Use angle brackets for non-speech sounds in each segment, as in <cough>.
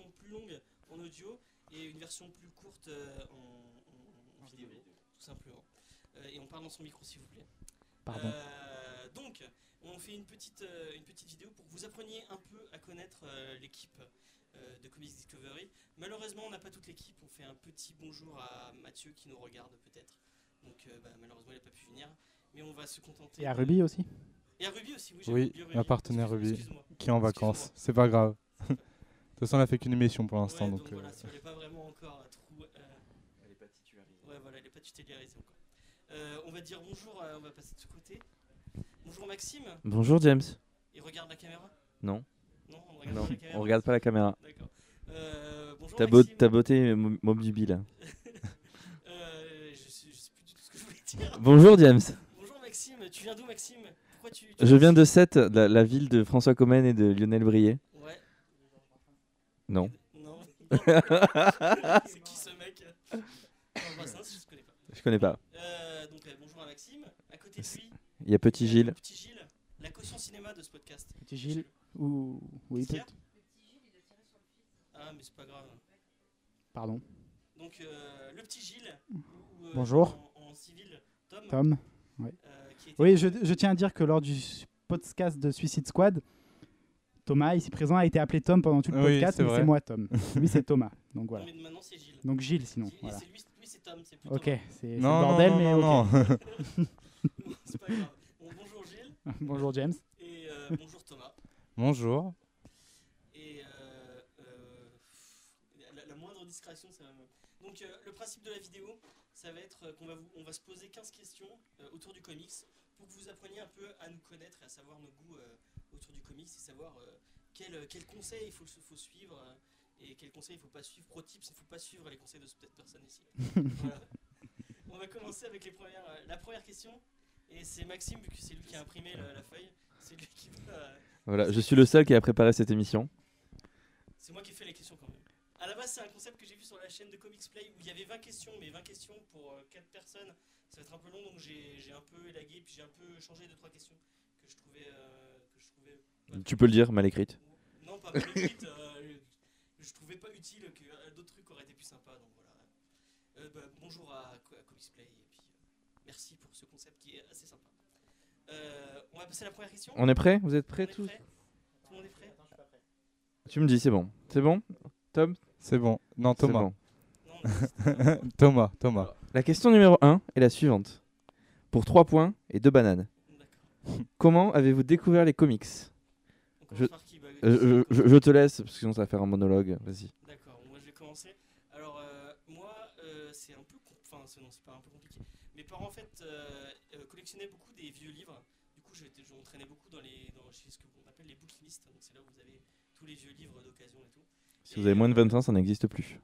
version plus longue en audio et une version plus courte euh, en, en vidéo, tout simplement. Euh, et on parle dans son micro, s'il vous plaît. Pardon. Euh, donc, on fait une petite, euh, une petite vidéo pour que vous appreniez un peu à connaître euh, l'équipe euh, de Comics Discovery. Malheureusement, on n'a pas toute l'équipe. On fait un petit bonjour à Mathieu qui nous regarde peut-être. Donc, euh, bah, malheureusement, il n'a pas pu venir. Mais on va se contenter. Et à Ruby aussi Et à Ruby aussi, oui. j'ai Oui, ma partenaire Excuse- Ruby. qui est en vacances. C'est pas grave. <laughs> De toute façon, on a fait qu'une émission pour l'instant. Ouais, donc, donc euh, voilà, si elle n'est pas vraiment encore euh, trou- euh, Elle n'est pas titularisée. Ouais, voilà, elle n'est pas tutélarisée encore. Euh, on va dire bonjour, euh, on va passer de ce côté. Bonjour Maxime, Bonjour James. il regarde la caméra? Non, Non, on regarde non, pas la caméra on regarde pas la caméra. D'accord. Euh, bonjour beau- beauté mo- mobile. <laughs> Je, sais, je sais plus du tout ce que je voulais dire. Bonjour James. Bonjour Maxime, tu viens d'où Maxime? Pourquoi tu, tu Je viens de Sète, la, la ville de François Comène et de Lionel Brier. Non. Non. C'est qui ce mec? Non, Brassens, je ne connais pas. Je connais pas. Euh, donc euh, bonjour à Maxime. À côté de lui, Il y a Petit a Gilles. Petit Gilles, la caution cinéma de ce podcast. Petit Gilles ou oui peut-être. Ah mais c'est pas grave. Pardon. Donc euh, le petit Gilles. ou, euh, Bonjour. En, en civil, Tom. Tom. euh, qui était- Oui, je, je tiens à dire que lors du podcast de Suicide Squad, Thomas, ici présent, a été appelé Tom pendant tout le Oui, podcast, c'est mais c'est moi Tom. Lui, c'est Thomas. Donc Non, voilà. mais maintenant c'est Gilles. Donc Gilles, sinon. Gilles, Voilà. lui, lui c'est Tom, c'est plutôt Ok, c'est le Non, non, bordel, non, mais non, ok. non. <laughs> c'est pas grave. Bon, bonjour Gilles <laughs> Bonjour James. et euh, bonjour Thomas. Bonjour. Et euh, euh, la, la moindre discrétion, ça va me... Donc euh, le principe de la vidéo, ça va être qu'on va, vous- on va se poser 15 questions euh, autour du comics pour que vous appreniez un peu à nous connaître et à savoir nos goûts euh, autour du comics et savoir euh, quel, quel conseil il faut, faut suivre euh, et quel conseil il ne faut pas suivre. Pro tips, il ne faut pas suivre les conseils de cette personne ici. <laughs> Voilà. On va commencer avec les premières, euh, la première question. Et c'est Maxime, vu que c'est lui qui a imprimé la, la feuille, c'est lui qui va... euh, Voilà, je suis le seul qui a préparé cette émission. c'est moi qui ai fait les questions quand même. À la base, c'est un concept que j'ai vu sur la chaîne de Comics Play où il y avait 20 questions, mais 20 questions pour 4 personnes, ça va être un peu long, donc j'ai j'ai un peu élagué, puis j'ai un peu changé 2-3 questions que je trouvais. euh, que je trouvais pas Tu peux le dire, mal écrite. Non, pas mal écrites, euh, je trouvais pas utile que euh, d'autres trucs auraient été plus sympas, donc voilà. Euh, bah, bonjour à, à Comics Play, et puis euh, merci pour ce concept qui est assez sympa. Euh, on va passer à la première question. On est prêts Vous êtes prêts tous? Tout le monde est prêt? Tu me dis, c'est bon. C'est bon? Tom? C'est bon. Non, Thomas. bon. <laughs> Thomas, Thomas. La question numéro 1 est la suivante. Pour 3 points et 2 bananes. Comment avez-vous découvert les comics? Je- Euh, te laisse, parce que sinon ça va faire un monologue. Vas-y. D'accord, moi je vais commencer. Alors, euh, moi, euh, c'est un peu. com- Enfin, c'est- non, c'est pas un peu compliqué. Mes parents, en fait, euh, euh, collectionnaient beaucoup des vieux livres. Du coup, j'étais- je m'entraînais beaucoup dans les, dans, chez ce qu'on appelle les bouquinistes. Donc, c'est là où vous avez tous les vieux livres d'occasion et tout. Si vous avez moins de 20 ans, ça n'existe plus.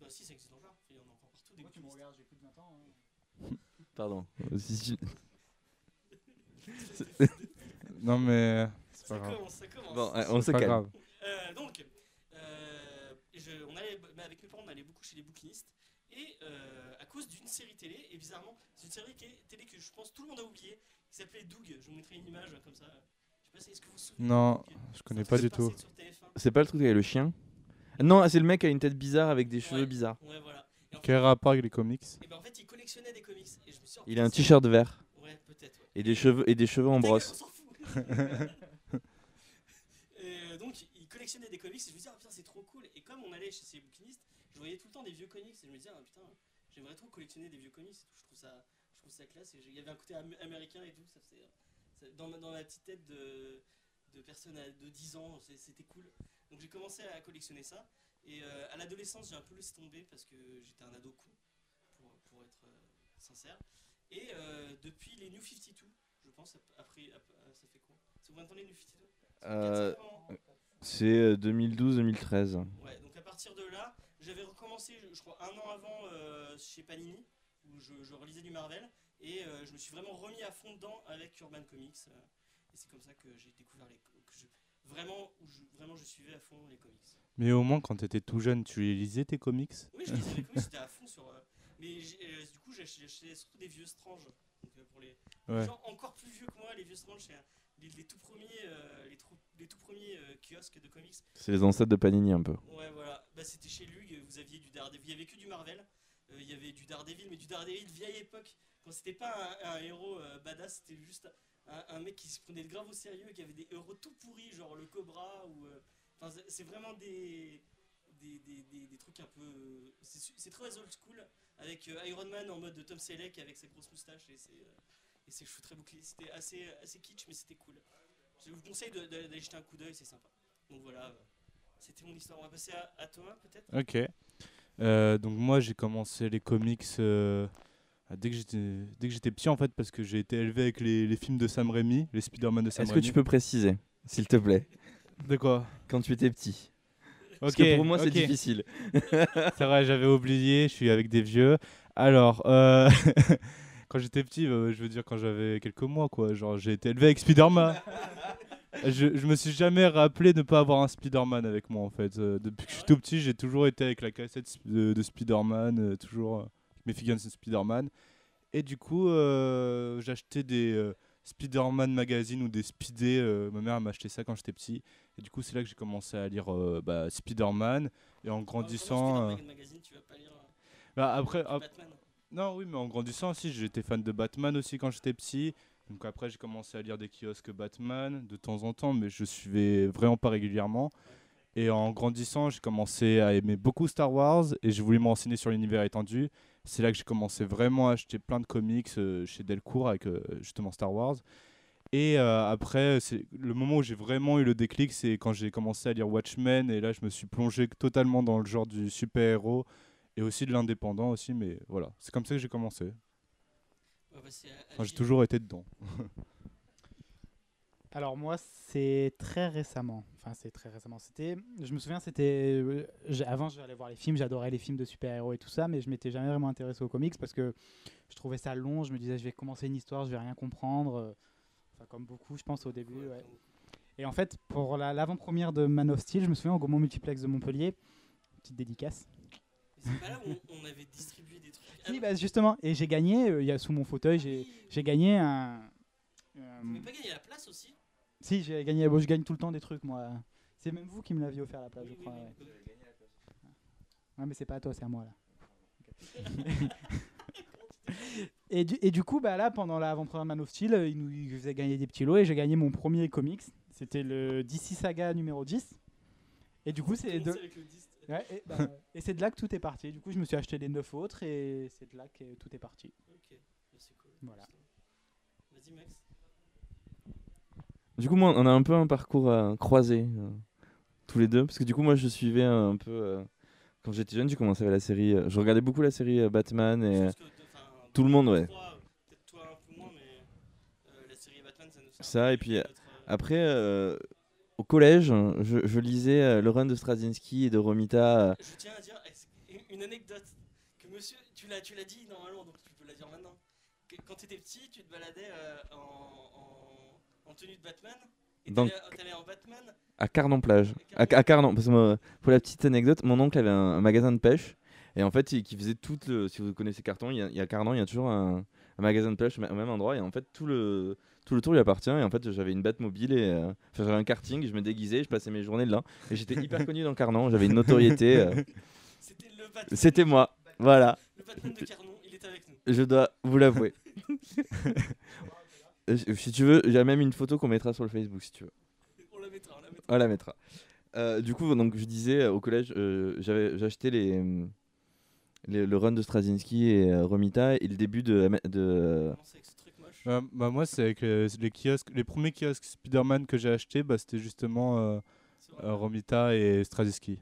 Bah, si, ça existe encore. Il y en a encore partout des bouquinistes. j'ai plus de 20 ans. hein. Pardon. <laughs> <laughs> Non, mais Ça commence, ça commence. Bon, on se calme. grave. Euh, donc, euh, je- on allait, avec mes parents, on allait beaucoup chez les bouquinistes. Et euh, à cause d'une série télé, et bizarrement, c'est une série qui est- télé que je pense tout le monde a oublié, qui s'appelait Doug. Je vous mettrai une image comme ça. Je sais pas si est-ce que vous vous souvenez. Non, je connais Ça pas du tout. passer sur TF1. C'est pas le truc avec le chien? Non, c'est le mec qui a une tête bizarre avec des cheveux Ouais. bizarres. Ouais, voilà. En, Quel fait, rapport avec les comics? et ben, en fait, il collectionnait des comics. Et je me suis Il a un t-shirt vert Ouais, peut-être. ouais. et des cheveux et des cheveux en brosse. <laughs> on s'en fout. et euh, donc, il collectionnait des comics et je me disais, ah putain, c'est trop cool. Et comme on allait chez ces bouquinistes, je voyais tout le temps des vieux comics et je me disais, ah putain, j'aimerais trop collectionner des vieux comics et tout. Je trouve ça, je trouve ça classe. Et il y avait un côté am- américain et tout. Ça faisait, ça- dans, ma, dans ma petite tête de, de personne à- de 10 ans, c'était cool. Donc, j'ai commencé à collectionner ça. Et euh, à l'adolescence, j'ai un peu laissé tomber parce que j'étais un ado con, pour, pour être euh, sincère. Et euh, depuis les New 52, je pense, ap- après, ap- ça fait quoi? C'est combien de temps les New 52 Ça fait Euh, 4-5 ans, C'est 2012-2013. Ouais, donc à partir de là, j'avais recommencé, je, je crois, un an avant euh, chez Panini, où je, je relisais du Marvel, et euh, je me suis vraiment remis à fond dedans avec Urban Comics. euh, et c'est comme ça que j'ai découvert les. Que je, vraiment, où je, vraiment, je suivais à fond les comics. Mais au moins, quand t'étais tout jeune, tu lisais tes comics? Oui, je lisais les comics, <laughs> j'étais à fond sur. euh, mais euh, du coup, acheté surtout des vieux Strange. Donc, euh, pour les, gens encore plus vieux que moi, les vieux Strange, c'est les, les tout premiers, euh, les, trou- les tout premiers euh, kiosques de comics. C'est les ancêtres de Panini un peu. Ouais, voilà. Bah, c'était chez Lug. Vous aviez du Daredevil. Il y avait que du Marvel. Euh, il y avait du Daredevil, mais du Daredevil vieille époque. Quand c'était pas un, un héros badass, c'était juste un, un mec qui se prenait de grave au sérieux, qui avait des héros tout pourris, genre le Cobra ou. c'est- vraiment des. Des, des, des, des trucs un peu. C'est très old school, avec Iron Man en mode de Tom Selleck avec ses grosses moustaches et ses, et ses cheveux très bouclés. C'était assez, assez kitsch, mais c'était cool. Je vous conseille d'aller jeter un coup d'œil, c'est sympa. Donc voilà, euh, c'était mon histoire. On va passer à, à Thomas peut-être? Ok. Euh, donc moi j'ai commencé les comics euh, dès que j'étais dès que j'étais petit en fait parce que j'ai été élevé avec les, les films de Sam Raimi, les Spider-Man de Sam Est-ce que Raimi. tu peux préciser, s'il te plaît, De quoi? Quand tu étais petit Parce Ok, que pour moi, c'est difficile. <laughs> C'est vrai, j'avais oublié, je suis avec des vieux. Alors, euh, <laughs> quand j'étais petit, euh, je veux dire quand j'avais quelques mois, quoi. Genre, j'ai été élevé avec Spider-Man. <laughs> je, je me suis jamais rappelé de ne pas avoir un Spider-Man avec moi, en fait. Euh, depuis que je suis tout petit, j'ai toujours été avec la cassette de, de Spider-Man, euh, toujours mes figurines de Spider-Man. Et du coup, euh, j'achetais des Spider-Man magazines ou des Speedés. euh, ma mère m'a acheté ça quand j'étais petit. Et du coup, c'est là que j'ai commencé à lire bah, Spider-man. Et en grandissant. euh, Spider-Man Magazine, tu vas pas lire bah, après, ap- Batman. Non, oui, mais en grandissant aussi, j'étais fan de Batman aussi quand j'étais petit. Donc après, j'ai commencé à lire des kiosques Batman de temps en temps, mais je suivais vraiment pas régulièrement. Et en grandissant, j'ai commencé à aimer beaucoup Star Wars et j'ai voulu me renseigner sur l'univers étendu. C'est là que j'ai commencé vraiment à acheter plein de comics euh, chez Delcourt avec euh, justement Star Wars. Et euh, après, le moment où j'ai vraiment eu le déclic, c'est quand j'ai commencé à lire Watchmen et là, je me suis plongé totalement dans le genre du super-héros et aussi de l'indépendant aussi, mais voilà, c'est comme ça que j'ai commencé. À Enfin, j'ai toujours été dedans. <laughs> Alors moi, c'est très récemment. Enfin, c'est très récemment. C'était, je me souviens, c'était euh, avant j'allais voir les films, j'adorais les films de super-héros et tout ça, mais je m'étais jamais vraiment intéressé aux comics parce que je trouvais ça long. Je me disais, je vais commencer une histoire, je vais rien comprendre. euh, Enfin, comme beaucoup, je pense au début. Ouais, Et en fait, pour la- l'avant-première de Man of Steel, je me souviens au Gaumont Multiplex de Montpellier, petite dédicace. Mais C'est pas là où on, on avait distribué des trucs. Ah Si, bah, justement, et j'ai gagné. euh, Il y a sous mon fauteuil, j'ai oui. j'ai gagné un. Un- n'avez pas gagné la place aussi Si, j'ai gagné. Bon, je gagne tout le temps des trucs, moi. C'est même vous qui me l'aviez offert la place, je crois. ouais. Ouais, mais c'est pas à toi, c'est à moi là. <laughs> et, du, et du coup, bah, là, pendant l'avant-première Man of Steel, euh, il nous il faisait gagner des petits lots et j'ai gagné mon premier comics. C'était le DC Saga numéro 10. Et du coup, c'est de, Commencer avec le dist. Ouais, et, bah, <laughs> et c'est de là que tout est parti. Du coup, je me suis acheté les 9 autres et c'est de là que tout est parti. Ok, bah, c'est cool. Voilà. Vas-y Max. Du coup, moi, on a un peu un parcours euh, croisé, euh, tous les deux. Parce que du coup, moi, je suivais un, peu. euh, quand j'étais jeune, j'ai commencé avec la série. euh, je regardais beaucoup la série euh, Batman et. Que, tout le monde, ouais. Peut-être toi un peu moins, mais euh, la série Batman, ça nous Ça, et puis, euh, Après, euh, au collège, je, je lisais euh, le run de Straczynski et de Romita. euh, Je tiens à dire une anecdote que monsieur, tu l'as, tu l'as dit normalement, donc tu peux la dire maintenant. Que quand tu étais petit, tu te baladais euh, en, en, en tenue de Batman. Et Donc- t'allais, t'allais en Batman. à Carnon-Plage. À, à Carnon, parce que pour la petite anecdote, mon oncle avait un, un magasin de pêche. Et en fait, il, qui faisait tout le. Si vous connaissez Carton, il y a, il y a Carnon, il y a toujours un, un magasin de pêche au même endroit. Et en fait, tout le, tout le tour lui appartient. Et en fait, j'avais une batte mobile et. euh, Enfin, j'avais un karting, je me déguisais, je passais mes journées là. Et j'étais <laughs> hyper connu dans Carnon, j'avais une notoriété. euh, <laughs> C'était le Batman. C'était moi. Voilà, Le Batman de Carnon, il est avec nous. je dois vous l'avouer. <laughs> Euh, si tu veux, j'ai même une photo qu'on mettra sur le Facebook si tu veux. On la mettra, on la mettra. On la mettra. Euh, du coup, donc je disais au collège, euh, j'avais j'achetais les, les- le run de Straczynski et Romita et le début de, de moche. Bah, bah, moi, c'est avec euh, les kiosques, les premiers kiosques Spider-Man que j'ai achetés, bah, c'était justement euh, euh, Romita et Straczynski.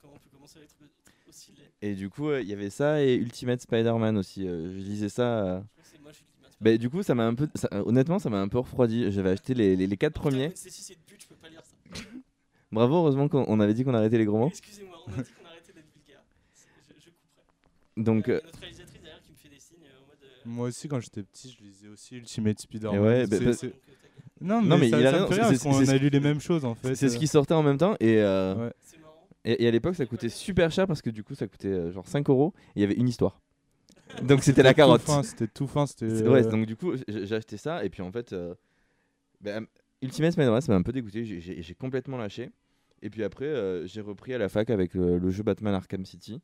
Comment on peut commencer trucs aussi et du coup euh, il y avait ça et Ultimate Spider-Man aussi. euh, je lisais ça. euh. Je crois que c'est moche, Ultimate Bah, du coup, ça m'a un peu, ça- euh, honnêtement, ça m'a un peu refroidi. J'avais acheté les, les, les quatre Putain, premiers. Gwen Stacy, c'est de but, je peux pas lire ça. Bravo, heureusement qu'on on avait dit qu'on arrêtait les gros mots. Excusez-moi, on a dit qu'on arrêtait d'être vulgaire. Je, je couperai. Donc, euh, notre réalisatrice derrière qui me fait des signes euh, en mode. euh, Moi aussi, quand j'étais petit, je lisais aussi Ultimate Spider-Man. ouais, bah, C'est- bah, Non, mais, Non, mais ça, il a c'est- parce qu'on a lu les mêmes choses en fait. c'est ce qui sortait en même temps et, euh, Ouais. Et, et à l'époque, ça coûtait super cher parce que du coup, ça coûtait euh, genre 5 euros et il y avait une histoire. Donc, c'était la carotte. C'était tout fin, c'était. C'est- euh, Ouais, donc du coup, j'ai acheté ça et puis en fait, euh, Ben, Ultimate Spider-Man, ça m'a un peu dégoûté. J'ai- complètement lâché. Et puis après, euh, j'ai repris à la fac avec euh, le jeu Batman Arkham City.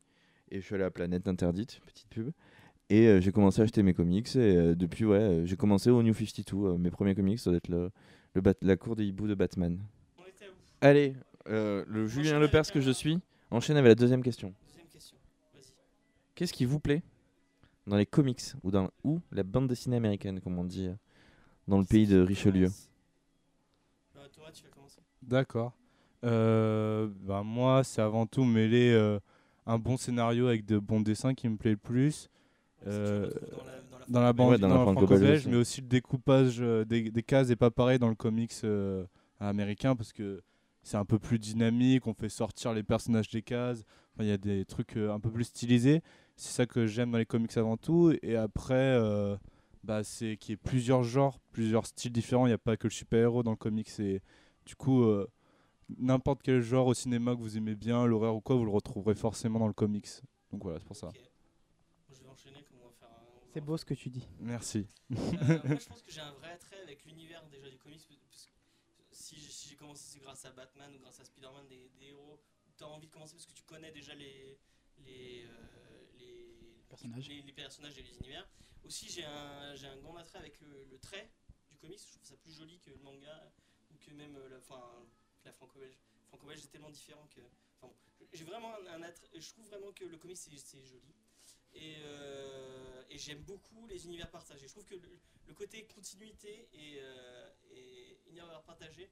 Et je suis allé à Planète Interdite, petite pub. Et euh, j'ai commencé à acheter mes comics. Et euh, depuis, ouais, euh, j'ai commencé au New 52. euh, mes premiers comics, ça doit être le, le Bat- la cour des hiboux de Batman. On était à où Allez, euh, le Julien Lepers que je suis enchaîne avec la deuxième question. Deuxième question. Vas-y. Qu'est-ce qui vous plaît dans les comics ou dans ou la bande dessinée américaine, comme on dit dans le pays de Richelieu? Bah, Thomas, tu vas commencer. D'accord. Euh, bah, moi, c'est avant tout mêler euh, un bon scénario avec de bons dessins qui me plaît le plus. Euh, dans la, bande, Ouais, dans la dans mais aussi le découpage euh, des, des cases est pas pareil dans le comics euh, américain parce que c'est un peu plus dynamique, on fait sortir les personnages des cases, Enfin, il y a des trucs euh, un peu plus stylisés. C'est ça que j'aime dans les comics avant tout. Et après, euh, bah, c'est qu'il y ait plusieurs genres, plusieurs styles différents. Il n'y a pas que le super-héros dans le comics. Et du coup, euh, n'importe quel genre au cinéma que vous aimez bien, l'horreur ou quoi, vous le retrouverez forcément dans le comics. Donc voilà, c'est pour ça. Je vais enchaîner comme on va faire un. C'est beau ce que tu dis. Merci. Euh, <laughs> moi, je pense que j'ai un vrai attrait avec l'univers déjà du comics. parce que si j'ai commencé, c'est grâce à Batman ou grâce à Spider-Man, des, des héros. Tu as envie de commencer parce que tu connais déjà les, les, euh, les, Personnages. les, les personnages et les univers. Aussi, j'ai un, j'ai un grand attrait avec le, le trait du comics. Je trouve ça plus joli que le manga ou que même euh, la, enfin, la franco-belge. Franco-belge, c'est tellement différent que. Enfin, bon, j'ai vraiment un, un attrait. Je trouve vraiment que le comics, c'est joli. Et, euh, et j'aime beaucoup les univers partagés. Je trouve que le, côté continuité et, euh, et univers partagé,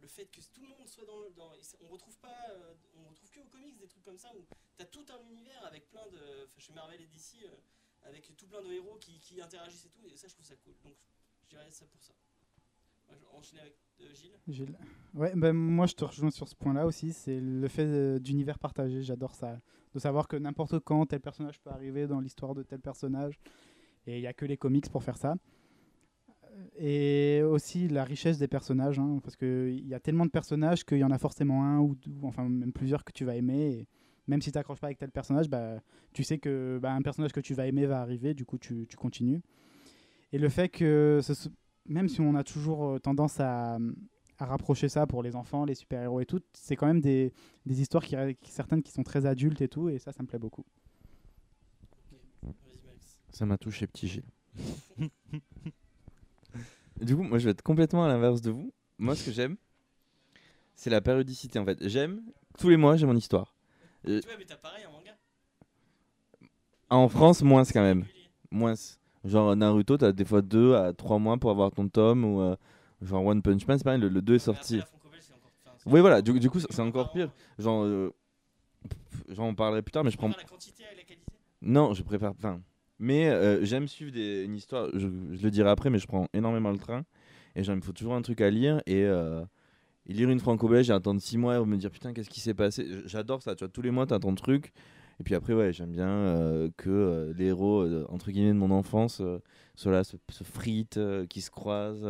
le fait que tout le monde soit dans le. On retrouve pas. euh, on retrouve que aux comics des trucs comme ça où t'as tout un univers avec plein de. Enfin, chez Marvel et DC, avec tout plein de héros qui, qui interagissent et tout. Et ça, je trouve ça cool. Donc, je dirais ça pour ça. Enchaîner avec euh, Gilles. Gilles. Ouais, ben, moi je te rejoins sur ce point-là aussi, c'est le fait euh, d'univers partagé, j'adore ça. De savoir que n'importe quand tel personnage peut arriver dans l'histoire de tel personnage, et il n'y a que les comics pour faire ça. Et aussi la richesse des personnages, hein, parce qu'il y a tellement de personnages qu'il y en a forcément un ou, enfin même plusieurs que tu vas aimer. Et même si tu n'accroches pas avec tel personnage, bah, tu sais que bah, personnage que tu vas aimer va arriver, du coup tu, tu continues. Et le fait que ce même si on a toujours euh, tendance à, à rapprocher ça pour les enfants, les super-héros et tout, c'est quand même des, des histoires qui, qui- certaines qui sont très adultes et tout, et ça, ça me plaît beaucoup. Ça m'a touché, petit Gilles. <laughs> du coup, moi, je vais être complètement à l'inverse de vous. Moi, ce que j'aime, c'est la périodicité. En fait, j'aime tous les mois, j'ai mon histoire. Euh, Tu vois, mais t'as pareil en manga. En France, moins quand même. Moins. Genre Naruto, t'as des fois 2 à 3 mois pour avoir ton tome ou euh, genre One Punch Man, c'est pareil, le, le 2 est sorti. après, la franco-belge, c'est encore- enfin, c'est Oui, voilà, du, du coup, c'est encore pire. Genre, euh, pff, j'en parlerai plus tard, mais je prends. la quantité à la qualité Non, je préfère. Enfin, mais euh, j'aime suivre des, une histoire. Je, je le dirai après, mais je prends énormément le train. Et genre, il me faut toujours un truc à lire. Et, euh, et lire une franco-belge et attendre 6 mois et me dire putain, qu'est-ce qui s'est passé? J'adore ça, tu vois. Tous les mois, t'as ton truc. Et puis après, ouais, j'aime bien euh, que euh, les héros, euh, entre guillemets, de mon enfance, soient là, se, se fritent, qui se croisent.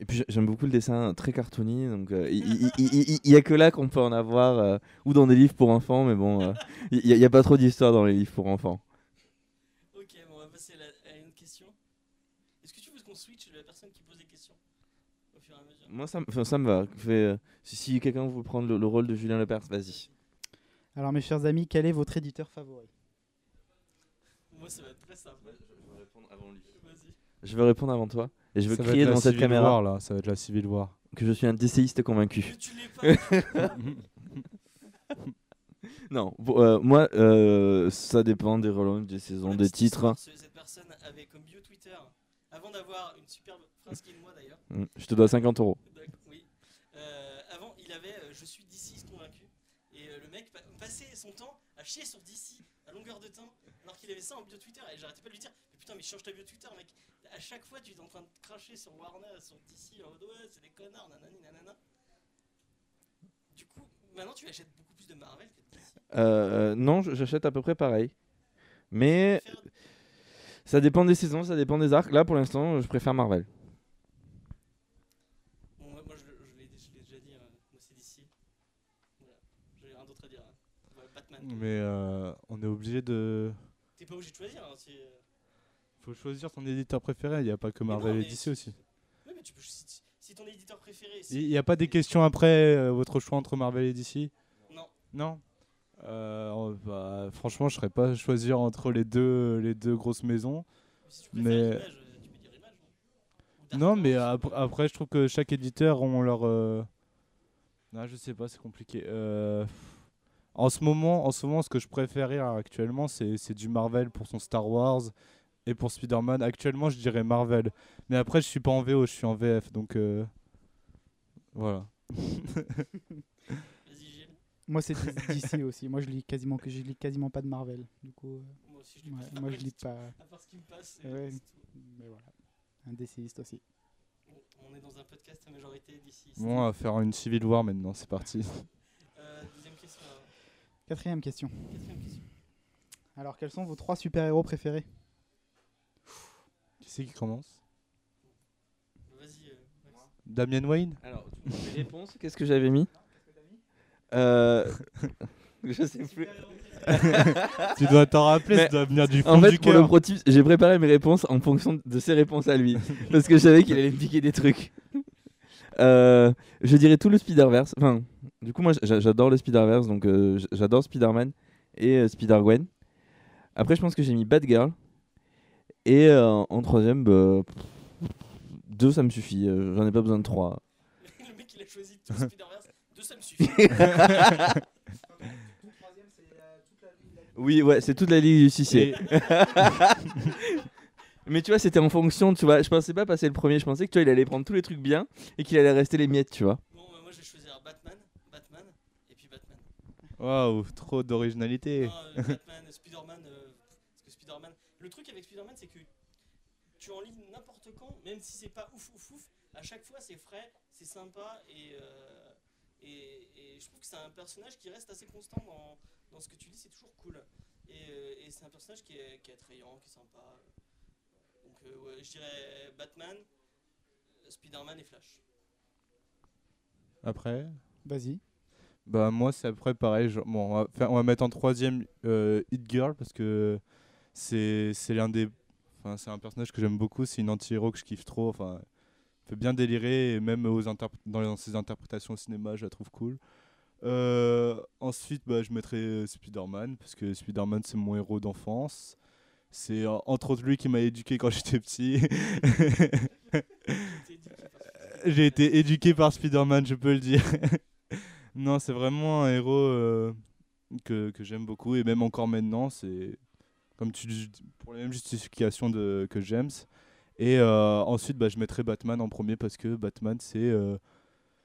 Et puis j'ai- j'aime beaucoup le dessin très cartoony, donc il il- il- il- il y a que là qu'on peut en avoir, ou dans des livres pour enfants, mais bon, il n'y a, pas trop d'histoire dans les livres pour enfants. Ok, bon, on va passer à, une question. Est-ce que tu veux qu'on switch la personne qui pose des questions au fur et à mesure? Moi, ça, me- enfin, ça me va. Si quelqu'un veut prendre le, le rôle de Julien Lepers, vas-y. Alors, mes chers amis, quel est votre éditeur favori? Moi, ça va être très simple. Vas-y. Je vais répondre avant toi, et je veux Ça va crier être la dans cette Civil caméra War, là. Ça va être la Civil War. que je suis un DCiste convaincu. Mais tu l'es pas <laughs> Non, bon, euh, moi, euh, ça dépend des relances, des saisons, des titres. histoire, ce- Cette personne avait comme bio Twitter, avant d'avoir une superbe phrase qui est de moi d'ailleurs. Je te dois 50 euros. D'accord, Oui. Euh, avant, il avait euh, Je suis d'ici convaincu. Et euh, le mec pa- passait son temps à chier sur DC à longueur de temps, alors qu'il avait ça en bio Twitter. Et j'arrêtais pas de lui dire Mais putain, mais change ta bio Twitter, mec. À chaque fois, tu es en train de cracher sur Warner, sur DC, en mode Ouais, c'est des connards, nanani, nanana. Du coup, maintenant, tu achètes beaucoup plus de Marvel que de DC. Euh, euh, non, j'achète à peu près pareil. Mais ça dépend des saisons, ça dépend des arcs. Là, pour l'instant, je préfère Marvel. Bon, moi, moi, je, je l'ai je l'ai déjà dit, hein. moi c'est DC. Voilà, j'ai rien d'autre à dire. hein. Voilà, Batman. Mais euh, on est obligé de. T'es pas obligé de choisir. Hein, c'est, euh, Faut choisir ton éditeur préféré. Il n'y a pas que Marvel et DC si- aussi. Ouais, mais tu peux, si, si ton éditeur préféré. Il n'y a pas des questions après euh, votre choix entre Marvel et DC Non. Non? Euh, on- bah, Franchement, je ne serais pas choisir entre les deux, les deux grosses maisons. Si Mais- euh, tu Non, mais après, je trouve que chaque éditeur ont leur. euh, Non, je sais pas, c'est compliqué. Euh, En ce moment, en ce moment, ce que je préfère actuellement, c'est c'est du Marvel pour son Star Wars et pour Spider-Man. Actuellement, je dirais Marvel. Mais après, je suis pas en VO, je suis en VF, donc euh, voilà. <laughs> Vas-y, Gilles. Moi, c'est DC aussi. Moi, je lis quasiment que je lis quasiment pas de Marvel. Du coup, euh, Moi aussi, je lis ouais, pas moi, je mal lis du tout. pas. À part ce qui me passe, Ouais. Mais voilà, un DCiste aussi. On est dans un podcast à majorité d'ici. Bon, on va faire une Civil War maintenant, c'est parti. Euh, deuxième question. Quatrième question. Quatrième question. Alors, quels sont vos trois super-héros préférés? Qui c'est qui commence? Vas-y, euh, Max. Damien Wayne? Alors, mes réponses, qu'est-ce que j'avais mis? Euh... <laughs> Je sais plus. <laughs> Tu dois t'en rappeler, Mais ça doit venir du fond En fait, du pour le cœur. pro-tip, j'ai préparé mes réponses en fonction de ses réponses à lui. <laughs> parce que je savais qu'il allait me piquer des trucs. Euh, je dirais tout le Spider-Verse. Enfin, du coup, moi, j'a- j'adore le Spider-Verse. Donc, euh, j'adore Spider-Man et euh, Spider-Gwen. Après, je pense que j'ai mis Batgirl. Et euh, en troisième, bah, deux, ça me suffit. euh, J'en ai pas besoin de trois. <laughs> le mec, il a choisi tout le Spider-Verse. Deux, ça me suffit. <laughs> <laughs> Oui, ouais, c'est toute la Ligue du Justicier. Et- Mais tu vois, c'était en fonction, tu vois. Je pensais pas passer le premier, je pensais que tu vois, il allait prendre tous les trucs bien et qu'il allait rester les miettes, tu vois. Bon, bah, moi, je vais choisir Batman, Batman, et puis Batman. Waouh, trop d'originalité. Euh, Batman, Spider-Man, euh, parce que Spider-Man. Le truc avec Spider-Man, c'est que tu en lis n'importe quand, même si c'est pas ouf ouf ouf, à chaque fois c'est frais, c'est sympa et, euh, et, et je trouve que c'est un personnage qui reste assez constant dans, dans ce que tu lis, c'est toujours cool. Et, euh, et c'est un personnage qui est, qui est attrayant, qui est sympa. Donc euh, ouais, je dirais Batman, Spider-Man et Flash. Après Vas-y. Bah moi c'est après pareil, genre- bon, on, va faire- on va mettre en troisième euh, Hit Girl parce que c'est l'un des, enfin c'est un personnage que j'aime beaucoup, c'est une anti-héros que je kiffe trop, enfin fait bien délirer et même aux dans, ses interprétations au cinéma je la trouve cool. Euh, ensuite bah, je mettrai euh, Spider-Man parce que Spider-Man c'est mon héros d'enfance. C'est euh, entre autres lui qui m'a éduqué quand <laughs> j'étais petit. <laughs> J'ai été éduqué par Spider-Man, je peux le dire. <laughs> non, c'est vraiment un héros euh, que, que j'aime beaucoup et même encore maintenant, c'est comme tu dis, pour les mêmes justifications de, que James. Et euh, ensuite, bah, je mettrai Batman en premier parce que Batman, c'est euh,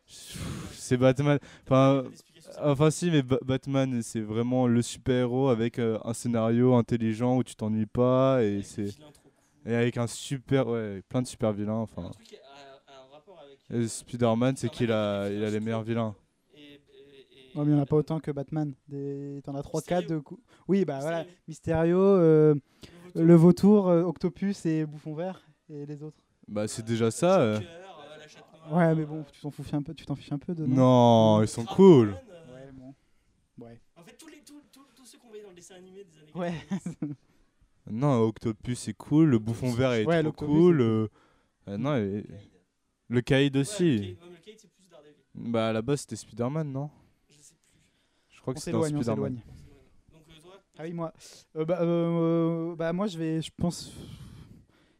c'est Batman. Enfin, enfin si, mais Ba- Batman, c'est vraiment le super héros avec un scénario intelligent où tu t'ennuies pas et c'est et avec un super, ouais, plein de super vilains. Enfin, Spider-Man, c'est qu'il a, il a les meilleurs vilains. Ouais, mais il n'y en a pas autant que Batman. Des... T'en as 3-4 de coups. Oui, bah voilà. Mysterio. Euh, Le le vautour, euh, Octopus et Bouffon Vert. Et les autres. Bah, c'est déjà ça. euh. Euh, Ouais, mais bon, tu t'en fiches un peu, tu t'en fiches un peu de. Non, ils sont cool. euh, Ouais, bon. Ouais. En fait, tous, les, tous, tous, tous ceux qu'on voyait dans le dessin animé des années Ouais. 90. <laughs> Non, Octopus, c'est cool. Le bouffon vert est Ouais, trop l'Octopus, cool. euh, euh, non, et- le Kaïd Ouais, aussi. le Kate- ouais, mais le Kate, c'est plus Daredevil. Bah, à la base, c'était Spider-Man, non Je sais plus. Je crois On que c'était dans s'éloigne, on Spider-Man. s'éloigne. Donc, toi Ah oui, moi. Euh, bah, euh, bah, moi, je vais. Je pense.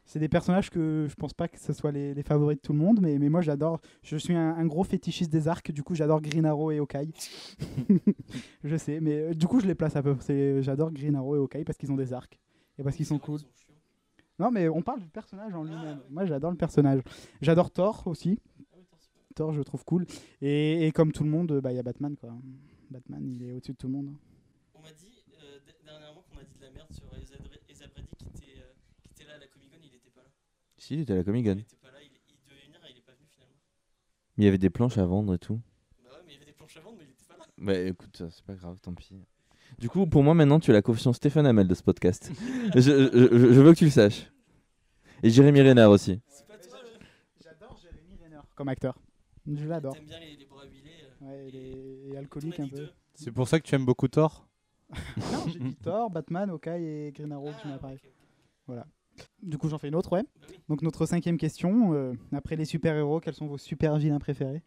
C'est des personnages que je pense pas que ce soit les, les favoris de tout le monde, mais, mais moi j'adore. Je suis un, un gros fétichiste des arcs, du coup j'adore Green Arrow et Hawkeye. <laughs> je sais, mais euh, du coup je les place à peu. c'est- J'adore Green Arrow et Hawkeye parce qu'ils ont des arcs et parce qu'ils sont C'est vrai cool. Non, mais on parle du personnage en Ah, lui-même. ouais. Moi j'adore le personnage. J'adore Thor aussi. Ah oui, t'as super. Thor, je le trouve cool. Et, et comme tout le monde, bah, il y a Batman quoi. Batman, il est au-dessus de tout le monde. On m'a dit euh, dernièrement qu'on a dit de la merde sur Brady qui était, euh, qui était là à la Comic Con, il était pas là. Si, il était à la Comic Il était pas là, il, il devait venir et il est pas venu finalement. Mais il y avait des planches à vendre et tout. Bah ouais, mais il y avait des planches à vendre, mais il était pas là. Bah écoute, c'est pas grave, tant pis. Du coup, pour moi, maintenant, tu es la confiance Stéphane Hamel de ce podcast. <laughs> je, je- je- je veux que tu le saches. Et Jérémy Renard aussi. C'est pas toi le. J'adore Jérémy Renner comme acteur. Je l'adore. T'aimes bien les, les bras huilés. Ouais, il est, alcoolique un peu. C'est pour ça que tu aimes beaucoup Thor? <laughs> Non, j'ai dit Thor, Batman, Hawkeye et Green Arrow qui Ah, m'apparaissent. ok, ok. Du coup, j'en fais une autre, ouais. Bah oui. Donc, notre cinquième question. euh, après les super-héros, quels sont vos super vilains préférés?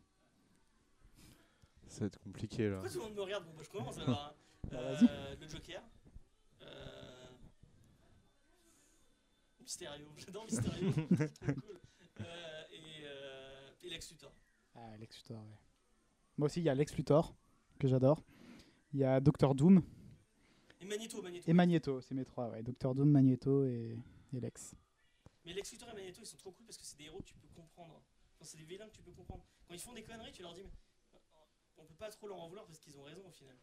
Ça va être compliqué là. Pourquoi tout le monde me regarde? Bon, bah, je commence alors. hein. <laughs> Bah, Euh, vas-y. le Joker. Euh... Mysterio. <laughs> J'adore Mysterio. cool. Euh, et, euh... et Lex Luthor. Ah, Lex Luthor, ouais. Moi aussi, il y a Lex Luthor, que j'adore. Il y a Doctor Doom Et Magneto, Magneto. et Magneto, c'est mes trois, ouais. Doctor Doom, Magneto et, et Lex. Mais Lex Luthor et Magneto, ils sont trop cool parce que c'est des héros que tu peux comprendre. Enfin, c'est des vilains que tu peux comprendre. Quand ils font des conneries, tu leur dis, mais on peut pas trop leur en vouloir parce qu'ils ont raison au final.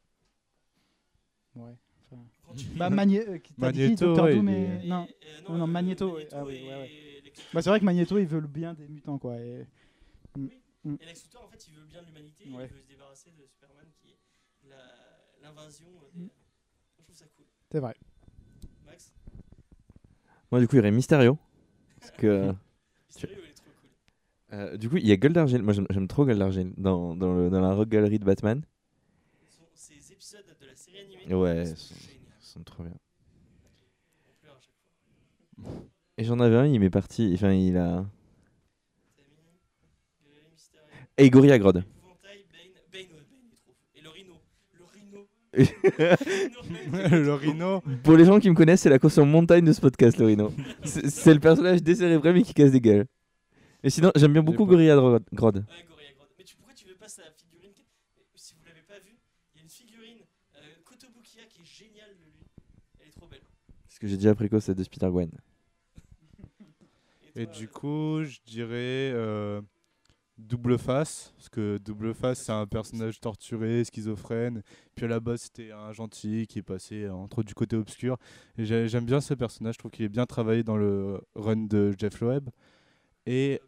Ouais. enfin- Quand tu- Bah, Magné- euh, Magneto, Doctor ouais, Doom et... est- Non. euh, Non, non, euh, Magneto. Ah oui, ouais, ouais. Bah, c'est vrai que Magneto, il veut le bien des mutants, quoi. Et... Et Lex Luthor, en fait, il veut bien de l'humanité, Ouais. il veut se débarrasser de Superman qui est la- l'invasion. des- Mm. Je trouve ça cool. C'est vrai. Max Moi, du coup, il y aurait Mysterio. Parce que. <laughs> Mysterio, il est trop cool. euh, du coup, il y a Gueule d'Argile. Moi, j'aime trop Gueule d'Argile dans, dans, le- dans la rock galerie de Batman. Son- Ces épisodes de la série animée Ouais, sont sont- géniaux. Ils sont trop bien. On pleure à chaque fois. Et j'en avais un, il m'est parti. Enfin, il a. Tammy, Gueule, Mysterio. Et Gorilla Grodd. Épouvantail, Bane. Bane, ouais, Bane, il est Et le rhino. <laughs> Le rhino. Pour les gens qui me connaissent, c'est la caution montagne de ce podcast, le Rhino. C'est le personnage décérébré mais qui casse des gueules. Et sinon, j'aime bien beaucoup Gorilla Gro- Grodd. Ouais, Gorilla Grodd. Mais tu, pourquoi tu veux pas sa figurine? Si vous l'avez pas vu, il y a une figurine euh, Kotobukiya qui est géniale de lui. Elle est trop belle. Parce que j'ai déjà préco celle de Spider-Gwen. Et toi, du euh, coup, je dirais euh, Double Face, parce que Double Face, c'est un personnage torturé, schizophrène. Puis à la base, c'était un gentil qui est passé entre du côté obscur. J'aime bien ce personnage, je trouve qu'il est bien travaillé dans le run de Jeff Loeb. Et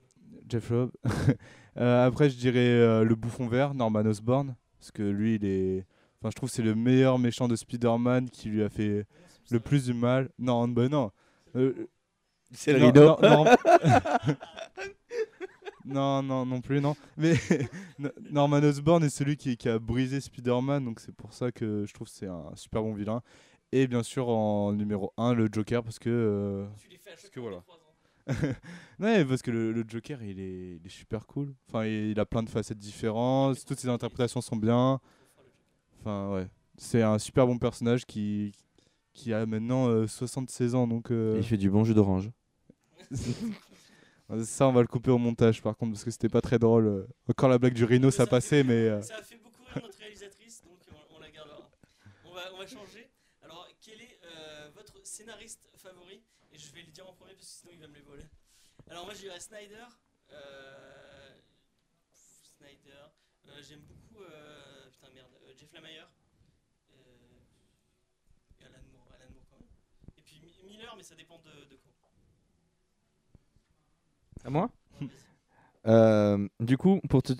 Jeff Loeb. <laughs> Euh, après, je dirais euh, le bouffon vert, Norman Osborn, parce que lui, il est. Enfin, je trouve que c'est le meilleur méchant de Spider-Man qui lui a fait le plus du mal. Non, bah non. Euh, C'est le Rhino. <laughs> Non, non. non, plus, non. Mais <laughs> No- Norman Osborn est celui qui, qui a brisé Spider-Man, donc c'est pour ça que je trouve que c'est un super bon vilain. Et bien sûr, en numéro 1, le Joker, parce que. euh, Tu les fais à chaque que fois voilà. Ouais, <laughs> parce que le, le Joker, il est, il est super cool. Enfin, il, il a plein de facettes différentes, toutes ses interprétations sont bien. Enfin, ouais. C'est un super bon personnage qui, qui a maintenant euh, 76 ans, donc. euh, Et il fait du bon jus d'orange. <laughs> Ça, on va le couper au montage par contre, parce que c'était pas très drôle. euh. Encore la blague du rhino, ça Ça passait, mais. euh, Ça a fait beaucoup rire notre réalisatrice, donc on, on la gardera. On va, on va changer. Alors, quel est euh, votre scénariste favori? Et je vais le dire en premier parce que sinon il va me les voler. Alors, moi je dirais Snyder. Euh, Snyder. Euh, J'aime beaucoup. euh, putain, merde. euh, Jeff Lemire. Euh, et Alan Moore. Alan Moore quand même. Et puis Mi- Miller, mais ça dépend de, de quoi. À moi. Euh, Du coup, pour te.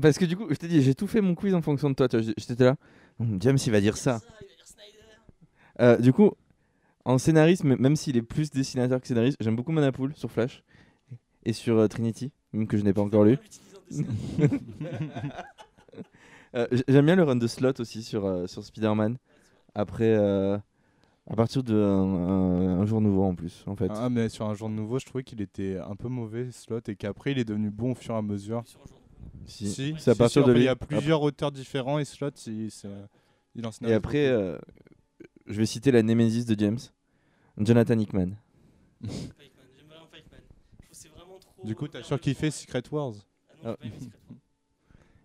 Parce que du coup, je t'ai dit, j'ai tout fait mon quiz en fonction de toi. tu vois, J'étais là. James, il va dire ça. Euh, du coup, en scénariste, même s'il est plus dessinateur que scénariste, j'aime beaucoup Manapool sur Flash et sur euh, Trinity, même que je n'ai pas encore lu. <laughs> Euh, j'aime bien le run de Slot aussi sur, euh, sur Spider-Man. Après, euh, à partir de un, un- jour nouveau en plus, en fait. Ah, mais sur un jour nouveau, je trouvais qu'il était un peu mauvais, Slot, et qu'après, il est devenu bon au fur et à mesure. Si. Si, c'est à si, partir si, de enfin, Il y a plusieurs auteurs différents, et Slot, il, il en Et après, euh, je vais citer la Nemesis de James, Jonathan Hickman. Du coup, t'as surkiffé Secret Wars? Ah. <laughs>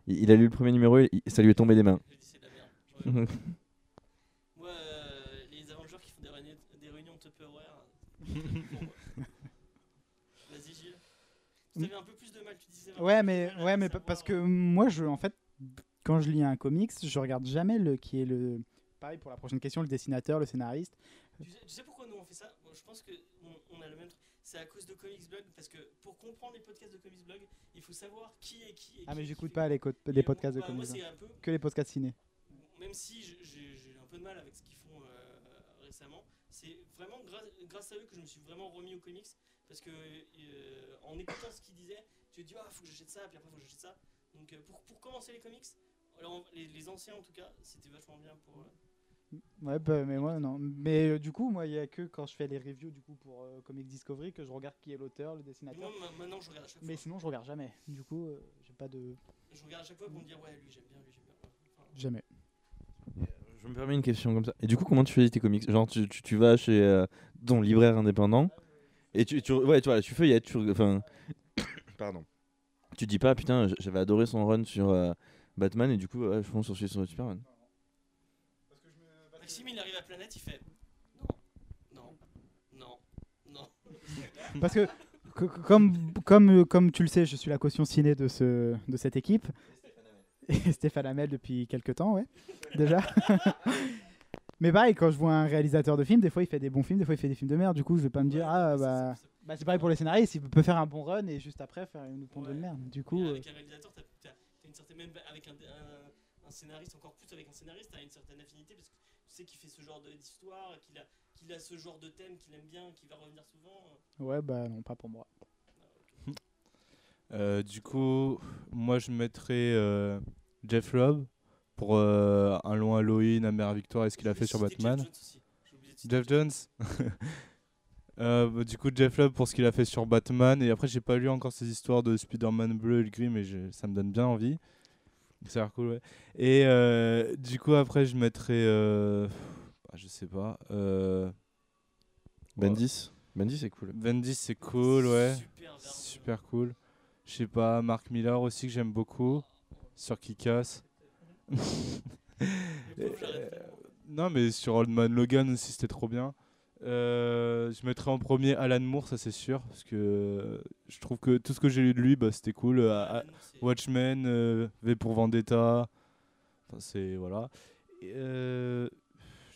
Il, il a lu le premier numéro et ça lui est tombé des mains. <laughs> J'ai dit c'est de la merde. J'aurais aimé. Moi, euh, les Avengers qui font des réunions, des réunions Tupperware. c'est très cool pour moi. Vas-y, Gilles. Tu avais un peu plus de mal, tu disais. Ouais, mais, ouais, mais savoir, parce que moi, je, en fait, quand je lis un comics, je regarde jamais le qui est le. Pareil pour la prochaine question, le dessinateur, le scénariste. Tu sais, tu sais pourquoi nous on fait ça? Je pense que on, on a le même truc. C'est à cause de Comics Blog, parce que pour comprendre les podcasts de Comics Blog, il faut savoir qui est qui. Et Ah, qui mais j'écoute pas les, podcasts de moi- Moi, comics. peu. Que les podcasts ciné. même si j'ai un peu de mal avec ce qu'ils font euh, récemment, c'est vraiment grâce, grâce à eux que je me suis vraiment remis aux comics. Parce que euh, en écoutant ce qu'ils disaient, tu te dis, ah, faut que j'achète ça, puis après, faut que j'achète ça. Donc, euh, pour, pour commencer les comics, alors, les, les anciens en tout cas, c'était vachement bien pour, euh, Ouais, bah, mais moi, non. Mais euh, du coup, moi, il y a que quand je fais les reviews du coup pour euh, Comic Discovery que je regarde qui est l'auteur, le Mais dessinateur. Moi, ma- maintenant, je regarde à chaque Mais fois. sinon, je regarde jamais. Du coup, euh, j'ai pas de. Je regarde à chaque fois pour me dire, ouais, lui, j'aime bien, lui, j'aime bien. Enfin, Jamais. Je me permets une question comme ça. Et du coup, comment tu choisis tes comics? Genre, tu, tu, tu vas chez euh, ton libraire indépendant et tu, tu, ouais, tu, vois, tu feuillettes. Tu, enfin, <coughs> pardon. Tu dis pas, putain, j'avais adoré son run sur euh, Batman et du coup, ouais, je fonce sur celui sur Superman. Maxime, il arrive à Planète, il fait non, non, non, non. <laughs> Parce que, comme, comme, comme tu le sais, je suis la caution ciné de, ce, de cette équipe. Et <laughs> Stéphane Hamel depuis quelques temps, ouais, déjà. <laughs> Mais pareil, quand je vois un réalisateur de film, des fois il fait des bons films, des fois il fait des films de merde. Du coup, je vais pas me dire, Ouais, ah mais bah. Bah, c'est pareil pour les scénaristes, il peut faire un bon run et juste après faire une de Ouais. merde. Du coup, euh, avec un réalisateur, une certaine même avec un, un- un scénariste encore plus avec un scénariste, t'as une certaine affinité parce que tu sais qu'il fait ce genre de- d'histoire, qu'il a, qu'il a ce genre de thème qu'il aime bien, qu'il va revenir souvent. ouais, bah non, pas pour moi. Euh, du coup, moi je mettrais euh, Jeff Lobb pour euh, un long Halloween, Amère Victoire et ce qu'il a fait sur Batman. Jeff Jones <laughs> Euh, bah, Du coup, Jeff Lobb pour ce qu'il a fait sur Batman. Et après, j'ai pas lu encore ces histoires de Spider-Man bleu et le gris, mais je- ça me donne bien envie. Ça a l'air cool, ouais. Et euh, du coup, après, je mettrais. euh, bah, je sais pas. Euh, Bendis Bendis, c'est cool. Bendis, c'est cool, ouais. Super. Super cool. Je sais pas, Mark Millar aussi que j'aime beaucoup. Sur j'arrête pas. <laughs> Non, mais sur Old Man Logan aussi, c'était trop bien. Euh, je mettrais en premier Alan Moore, ça c'est sûr, parce que euh, je trouve que tout ce que j'ai lu de lui, bah, c'était cool. Euh, Ah, Watchmen, euh, V pour Vendetta, enfin, c'est voilà. Euh,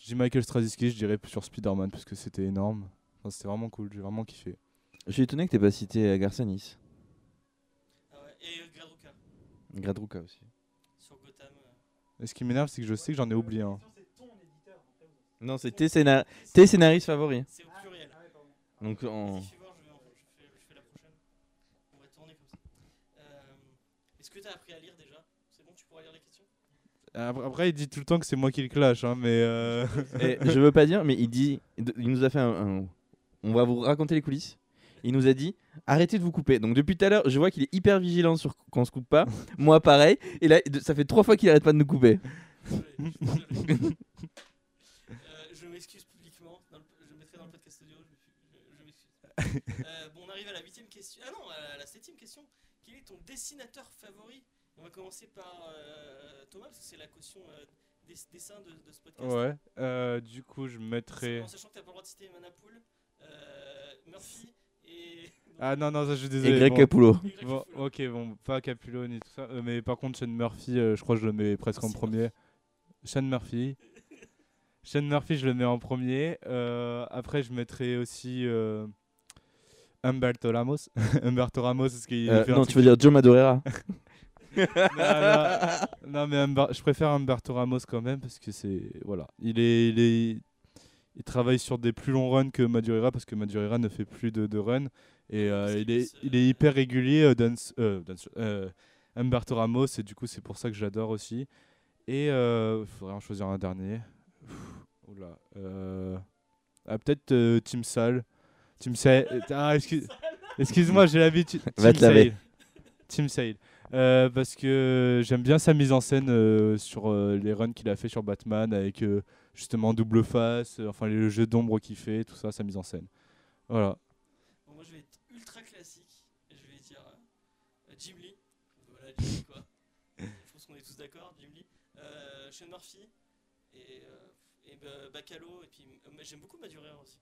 dis Michael Straczynski, je dirais sur Spider-Man, parce que c'était énorme. Enfin, c'était vraiment cool, j'ai vraiment kiffé. Je suis étonné que t'aies pas cité euh, Garcenis. Ah ouais. Et euh, Gradruka Gradruka aussi. sur Gotham. euh. Et ce qui m'énerve, c'est que je sais que j'en ai oublié un. Non, c'est tes, scénar- tes scénaristes favoris. C'est au pluriel. Donc, en... Vas-y, fais voir, je, vais en- je fais, je fais la prochaine. On va tourner comme ça. Euh, Est-ce que tu as appris à lire déjà? C'est bon, tu pourras lire les questions? Après, il dit tout le temps que c'est moi qui le clash, hein, mais. euh, <laughs> Eh, je veux pas dire, mais il dit, il nous a fait un, un- on va vous raconter les coulisses. Il nous a dit, arrêtez de vous couper. Donc depuis tout à l'heure, je vois qu'il est hyper vigilant sur qu'on se coupe pas. <laughs> Moi, pareil. Et là, de- ça fait trois fois qu'il arrête pas de nous couper. Je. Euh, je m'excuse publiquement. Je le mettrai dans le podcast audio. Je, m'excuse. <laughs> Euh, bon, on arrive à la huitième question. Ah non, à la septième question. Quel est ton dessinateur favori? On va commencer par euh, Thomas, parce que c'est la caution euh, des dessin de, de ce podcast. ouais. Euh, du coup, je mettrais. En sachant que tu n'as pas le droit de citer Manapool, euh, Murphy. Ah non, non, ça je suis Et désolé. Greg bon. Capullo. Et Greg Bon, Capullo. ok, bon, pas Capullo ni tout ça. euh, mais par contre, Sean Murphy, euh, je crois que je le mets presque en premier. Sean Murphy. Sean Murphy, je le mets en premier. Euh, après, je mettrai aussi euh, Humberto Ramos. <laughs> Humberto Ramos, parce qu'il Euh, un non, tu veux dire Joe Madureira. <laughs> non, non, non, mais Humber- je préfère Humberto Ramos quand même, parce que c'est. Voilà. Il est. Il est il travaille sur des plus longs runs que Madureira parce que Madureira ne fait plus de, de runs. Et euh, il, est, il est hyper régulier euh, Dance- euh, Dance- euh, Humberto Ramos. Et du coup c'est pour ça que j'adore aussi. Et il faudrait en choisir un dernier. Oula euh, ah, peut-être euh, Tim Sale Tim Sale ah, excuse, <laughs> excuse-moi j'ai l'habitude. Va Tim te laver. Sale. Tim Sale Euh, parce que j'aime bien sa mise en scène euh, sur euh, les runs qu'il a fait sur Batman avec justement double face, enfin les jeux d'ombre qu'il fait, tout ça, sa mise en scène. Voilà. Moi je vais être ultra classique. et Je vais dire Jim Lee. Voilà, Jim Lee quoi. je pense qu'on est tous d'accord, Jim Lee. Sean Murphy et, et bah, Bacalo. Et puis j'aime beaucoup Madureira aussi.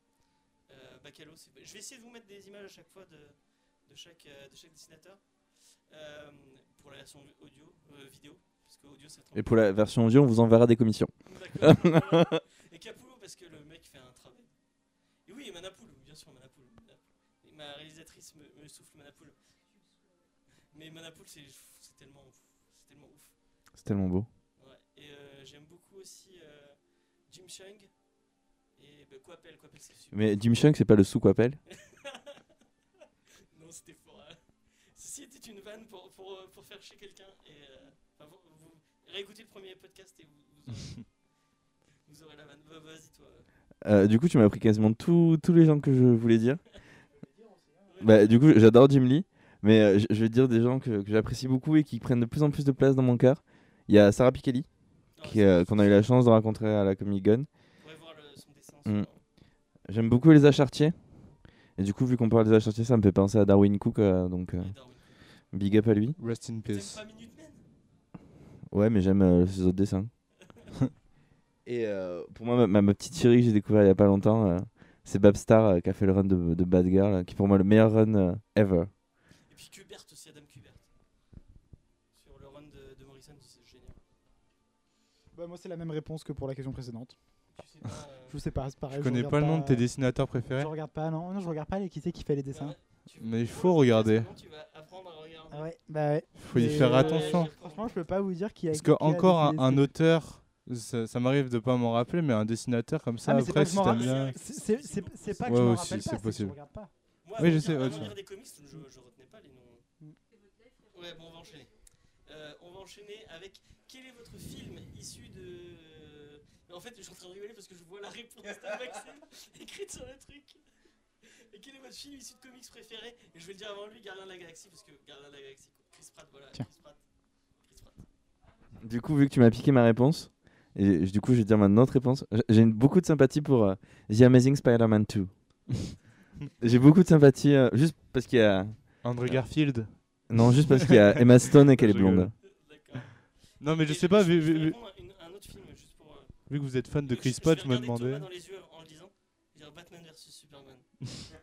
Bacalo, je vais essayer de vous mettre des images à chaque fois de chaque dessinateur. Euh, pour la version audio, euh, vidéo. Parce que audio c'est Et pour la version audio, on vous enverra des commissions. Et Capullo parce que le mec fait un travail. Et oui, et Manapoul, bien sûr, Manapoul. Ma réalisatrice me, me souffle Manapoul. Mais Manapoul, c'est tellement, tellement ouf. C'est tellement beau. Ouais. Et euh, j'aime beaucoup aussi euh, Jim Chung. Et bah, c'est super. Mais Jim Chung, c'est pas le sous qu'on appelle. <laughs> Non, c'était fort. Ceci était une vanne pour, pour, euh, pour faire chier quelqu'un. Et euh, enfin, vous, vous réécoutez le premier podcast et vous. vous aurez- <laughs> Vous aurez la vanne. Va- Vas-y, toi. Euh, du coup, tu m'as pris quasiment tous tous les gens que je voulais dire. <laughs> Bah, du coup, j'adore Jim Lee, mais euh, je je vais dire des gens que, que j'apprécie beaucoup et qui prennent de plus en plus de place dans mon cœur. Il y a Sarah Pikeli, Ah, qui, euh, qu'on a eu la chance de rencontrer à la Comic Con. Mm. J'aime beaucoup Elsa Chartier. Et du coup, vu qu'on parle d'Elsa Chartier, ça me fait penser à Darwin Cook, euh, donc euh, Darwin. Big up à lui. Rest in peace. Ouais, mais j'aime euh, ses autres dessins. <laughs> et euh, pour moi, ma, petite chérie que j'ai découvert il y a pas longtemps, euh, c'est Babstar euh, qui a fait le run de, de Bad Girl, euh, qui est pour moi le meilleur run euh, ever. Et puis Kubert aussi, Adam Kubert. Sur le run de, de Morrison, c'est génial. Bah, moi, c'est la même réponse que pour la question précédente. Tu sais pas. euh, Je sais pas, c'est pareil. Je connais pas le nom de tes dessinateurs préférés. Je regarde pas, non, non, je regarde pas les qui c'est qui fait les dessins. ouais, tu- Mais il faut regarder. Tu vas apprendre. Ah ouais, bah ouais. Faut y faire euh, attention. Franchement, je peux pas vous dire qui a Parce qui a que encore un, auteur, ça, ça m'arrive de pas m'en rappeler, mais un dessinateur comme ça, Ah, mais c'est après, pas que si je m'en t'aimes rappelle, bien. c'est- C'est c'est- c'est pas que Ouais, je rappelle c'est pas, c'est que je possible. regarde pas. Moi, Oui, avant je de sais, lire- ouais, avant de tu- lire des comics, je, je retenais pas les noms. Ouais, bon, on va enchaîner. Euh, on va enchaîner avec quel est votre film issu de. Mais en fait, je suis en train de rigoler parce que je vois la réponse de Maxime <laughs> écrite sur le truc. Et quel est votre film issu de comics préféré Et je vais le dire avant lui, Gardien de la Galaxie, parce que Gardien de la Galaxie, quoi. Chris Pratt, voilà. Tiens. Chris Pratt. Chris Pratt. Du coup, vu que tu m'as piqué ma réponse, et du coup, je vais dire ma autre réponse. J- J'ai beaucoup de sympathie pour euh, The Amazing Spider-Man 2. <laughs> J'ai beaucoup de sympathie euh, juste parce qu'il y a. Andrew Garfield. Non, juste parce qu'il y a <laughs> Emma Stone et qu'elle est Je blonde. D'accord. Non, mais je Et sais pas, je- vu, je vu- un autre film, juste pour. euh, vu que vous êtes fan de je- Chris je Pratt, vais je me demandais. Thomas dans les yeux en le disant. Je Batman versus Superman. <laughs>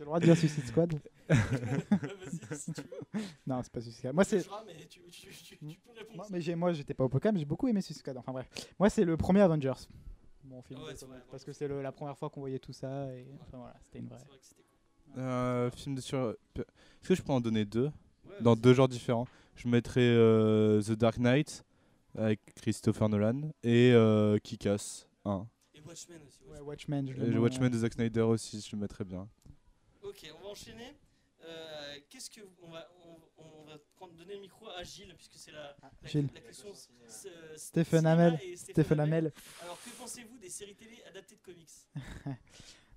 J'ai le droit de dire Suicide Squad <laughs> Vas-y, si tu veux. Non, c'est pas Suicide Squad. Moi, c'est. Mais tu, tu, tu, tu peux répondre. Moi, mais j'ai- moi, j'étais pas au Pokémon, mais j'ai beaucoup aimé Suicide Squad. Enfin bref. Moi, c'est le premier Avengers. Mon film. Ah ouais, de c'est comics, vrai, parce que c'est le- la première fois qu'on voyait tout ça. Et enfin voilà, c'était une vraie. C'est vrai que c'était cool. Un film de sur. Est-ce que je peux en donner deux? Ouais, Dans deux genres différents. Je mettrais euh, The Dark Knight avec Christopher Nolan et euh, Kick-Ass 1. Et Watchmen aussi. Ouais, Watchmen. Je Et le le mets, Watchmen euh, de Zack Snyder aussi, je le mettrais bien. Ok, on va enchaîner. Euh, Qu'est-ce que on va on, on va prendre, donner le micro à Gilles puisque c'est la, la, Gilles. la question euh, Stephen cinéma Hamel. et Stephen Hamel. Alors que pensez-vous des séries télé adaptées de comics? <laughs>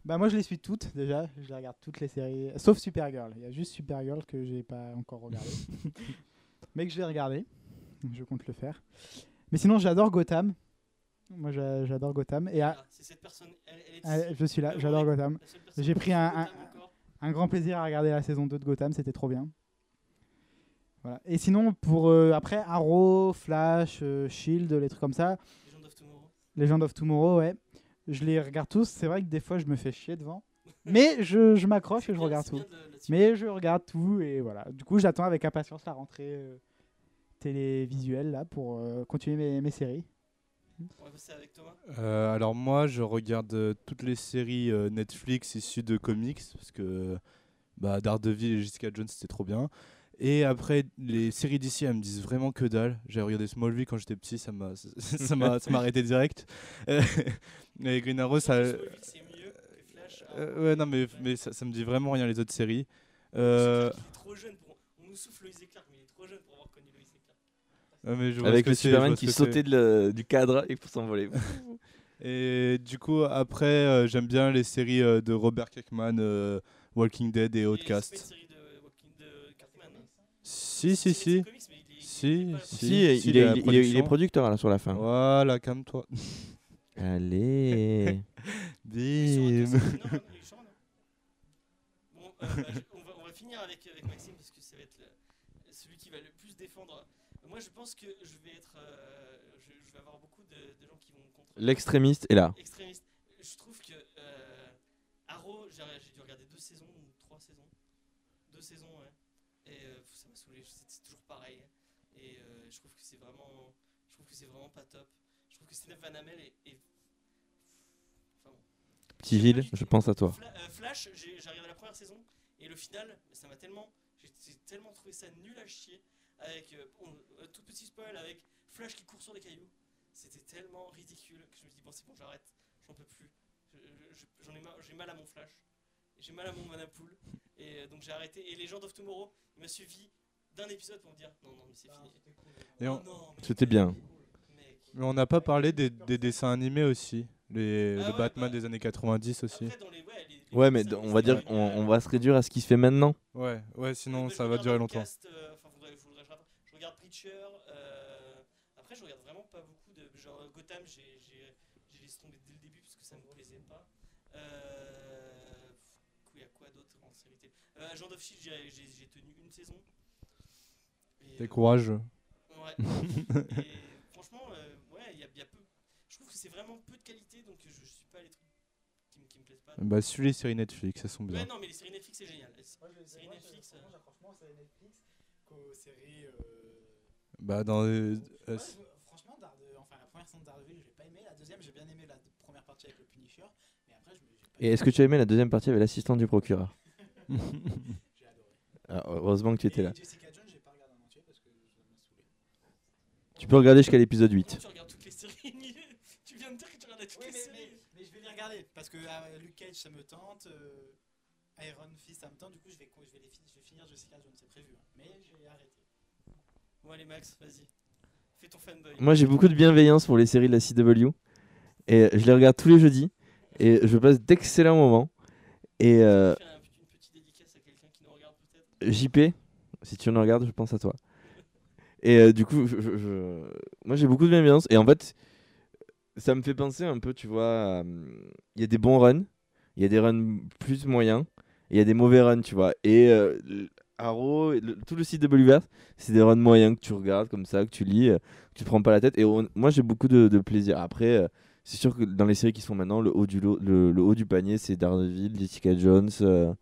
Bah moi je les suis toutes déjà, je les regarde toutes les séries, sauf Supergirl. Il y a juste Supergirl que j'ai pas encore regardé, <laughs> mais que je vais regarder. Je compte le faire. Mais sinon j'adore Gotham. Moi j'a- j'adore Gotham et ah, C'est cette personne. Elle, elle est ah, ici. je suis là, Le j'adore Gotham. la seule personne J'ai qui pris un-. Un grand plaisir à regarder la saison 2 de Gotham, c'était trop bien. Voilà. Et sinon pour euh, après Arrow, Flash, euh, Shield, les trucs comme ça, Legend of Tomorrow. Legend of Tomorrow, ouais. Je les regarde tous. C'est vrai que des fois je me fais chier devant, mais je, je m'accroche et je Bien, regarde tout. de-. Mais je regarde tout et voilà. Du coup, j'attends avec impatience la rentrée euh, télévisuelle là pour continuer mes, mes séries. On va passer avec Thomas. Euh, alors moi, je regarde euh, toutes les séries euh, Netflix issues de comics parce que bah, Daredevil et Jessica Jones c'était trop bien. Et après, les séries d'ici, elles me disent vraiment que dalle. J'ai regardé Smallville quand j'étais petit, ça m'a ça m'a ça m'a arrêté direct. <laughs> Et Green Arrow, ça, Smallville, c'est mieux que Flash. euh, ouais non mais mais ça, ça me dit vraiment rien les autres séries. Euh, est trop jeune pour. On nous souffle et Clark, mais il est trop jeune pour avoir connu Loïs et Clark. ouais, mais je vois Avec le Superman qui sautait de le- du cadre <laughs> et pour s'envoler. Et du coup, après, euh, j'aime bien les séries euh, de Robert Kirkman, euh, Walking Dead et Outcast. C'est pas une série de Walking de Cartman. Si, si, si. Si, si. si, il, est, si, il, est, la il est- il est production. producteur là sur la fin. Voilà, calme-toi. <laughs> Allez. <laughs> Bim. Bon, euh, bah, on, va, on va finir avec, avec Maxime parce que ça va être le- celui qui va le plus défendre. Moi, je pense que je vais être. euh, je, je vais avoir beaucoup de, de gens qui vont contre. L'extrémiste est là. extrémiste. Je trouve que euh, Arrow, j'ai dû regarder deux saisons ou trois saisons. Deux saisons, ouais. Et euh, ça m'a saoulé, c'est toujours pareil. Et je trouve que c'est vraiment. Je trouve que c'est vraiment pas top. Je trouve que Stephen Van Amel est. est- Enfin bon. Petit Gilles, je pense à toi. Fla- Flash, j'ai regardé la première saison et le final, ça m'a tellement, j'ai tellement trouvé ça nul à chier avec euh, tout petit spoil avec Flash qui court sur des cailloux. C'était tellement ridicule que je me dis bon c'est bon j'arrête, j'en peux plus. J'en ai marre, j'ai mal à mon Flash, j'ai mal à mon Manapool et euh, donc j'ai arrêté. Et les gens of Tomorrow, il m'a suffi d'un épisode pour me dire non non mais c'est fini. Et on- Oh non, mais C'était bien. Mais on n'a pas parlé des, des dessins animés aussi. Les, Ah le ouais, Batman bah, des années 90 aussi. Après, dans les, ouais, les- les Ouais, mais on va dire, on, va se réduire à ce qui se fait maintenant. Ouais, ouais, sinon ça va durer le longtemps. cast, euh, enfin, faudrait- faudrait que je rattrape. Preacher. euh, Après, je regarde vraiment pas beaucoup de. Genre euh, Gotham, j'ai j'ai- j'ai laissé tomber dès le début parce que ça me plaisait pas. Euh, Il y a quoi d'autre en série télé? Euh, Agent of Shield, j'ai j'ai- j'ai tenu une saison. Et, T'es euh, courageux. Ouais. <laughs> et franchement, euh, ouais, il y, y a peu. Je trouve que c'est vraiment peu de qualité, donc je, je suis pas les trucs qui, me- qui me plaisent pas. Bah, suis les séries Netflix, elles sont bien. Ouais, non, mais les séries Netflix, c'est génial. Les séries Netflix. euh, franchement, c'est Netflix qu'aux séries. Bah, dans. euh, euh, franchement, enfin, la première saison de Daredevil, j'ai pas aimé. La deuxième, j'ai bien aimé la première partie avec le Punisher. Mais après, je me- pas Et est-ce que tu as aimé la deuxième partie avec l'assistant du procureur <laughs> j'ai adoré. Ah, Heureusement que tu étais Et là. Jessica Jones, j'ai pas regardé en entier parce que ça m'a saoulé. Tu peux regarder jusqu'à l'épisode Comment 8. tu regardes toutes les séries <laughs> Tu viens de dire que tu regardais toutes Oui, les mais, séries. mais, mais je vais les regarder parce que euh, Luke Cage ça me tente, euh, Iron Fist ça me tente, du coup je vais, je vais, les je vais finir Jessica Jones, c'est prévu. hein. Mais j'ai arrêté. Bon, allez, Max, vas-y. Fais ton fanboy. Moi, j'ai beaucoup de bienveillance pour les séries de la CW. Et je les regarde tous les jeudis. Et je passe d'excellents moments. Et euh. JP, si tu nous regardes, je pense à toi. Et euh, du coup, je- je- je- moi j'ai beaucoup de bienveillance. Et en fait, ça me fait penser un peu, tu vois, il y a des bons runs, il y a des runs plus moyens, il y a des mauvais runs, tu vois. Et euh, Arrow, le- tout le site de Bolivar, c'est des runs moyens que tu regardes comme ça, que tu lis, euh, que tu te prends pas la tête. Et on- moi j'ai beaucoup de, de plaisir. Après, euh, c'est sûr que dans les séries qui sont maintenant, le haut du, lot- le, le haut du panier, c'est Daredevil, Jessica Jones, euh,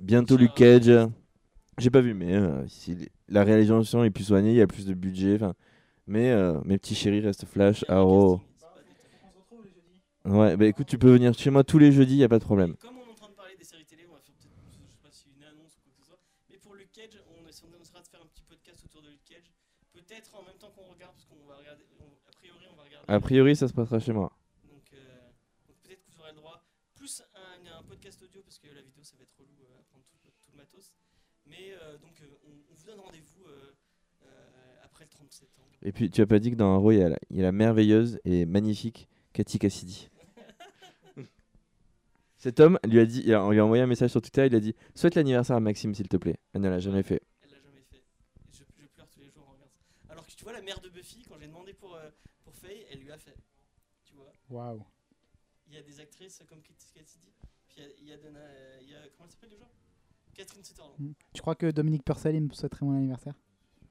bientôt Luke Cage. J'ai pas vu, mais euh, si la réalisation est plus soignée, il y a plus de budget. Mais euh, mes petits chéris restent Flash, Il Arrow. jeudis. Ouais, bah écoute, tu peux venir chez moi tous les jeudis, y a pas de problème. Et Comme on est en train de parler des séries télé, on va faire peut-être, je sais pas si une annonce ou quoi que ce soit, mais pour Luke Cage, on, essa- on essaiera de faire un petit podcast autour de Luke Cage. Peut-être en même temps qu'on regarde, parce qu'on va regarder, on- a priori on va regarder. A priori, ça se passera chez moi. Donc, euh, donc peut-être que vous aurez le droit, plus un, un podcast audio, parce que la vidéo ça va être relou euh, à prendre tout, tout le matos. Mais euh, donc on, on vous donne rendez-vous après le 30 septembre. Et puis, tu as pas dit que dans Arrow, il y a la, il y a la merveilleuse et magnifique Cathy Cassidy. <laughs> Cet homme lui a dit, il a, on lui a envoyé un message sur Twitter, il a dit Souhaite l'anniversaire à Maxime, s'il te plaît. Elle ne l'a jamais fait. Elle l'a jamais fait. Et je, je pleure tous les jours en regardant ça. Alors que tu vois, la mère de Buffy, quand j'ai demandé pour, euh, pour Faye, elle lui a fait. Tu vois Waouh. Il y a des actrices comme Katie Cassidy. Puis il y y, euh, y a. Comment elle s'appelle déjà? Catherine Sutherland. Mm. Tu crois que Dominique Purcell il me souhaiterait mon anniversaire?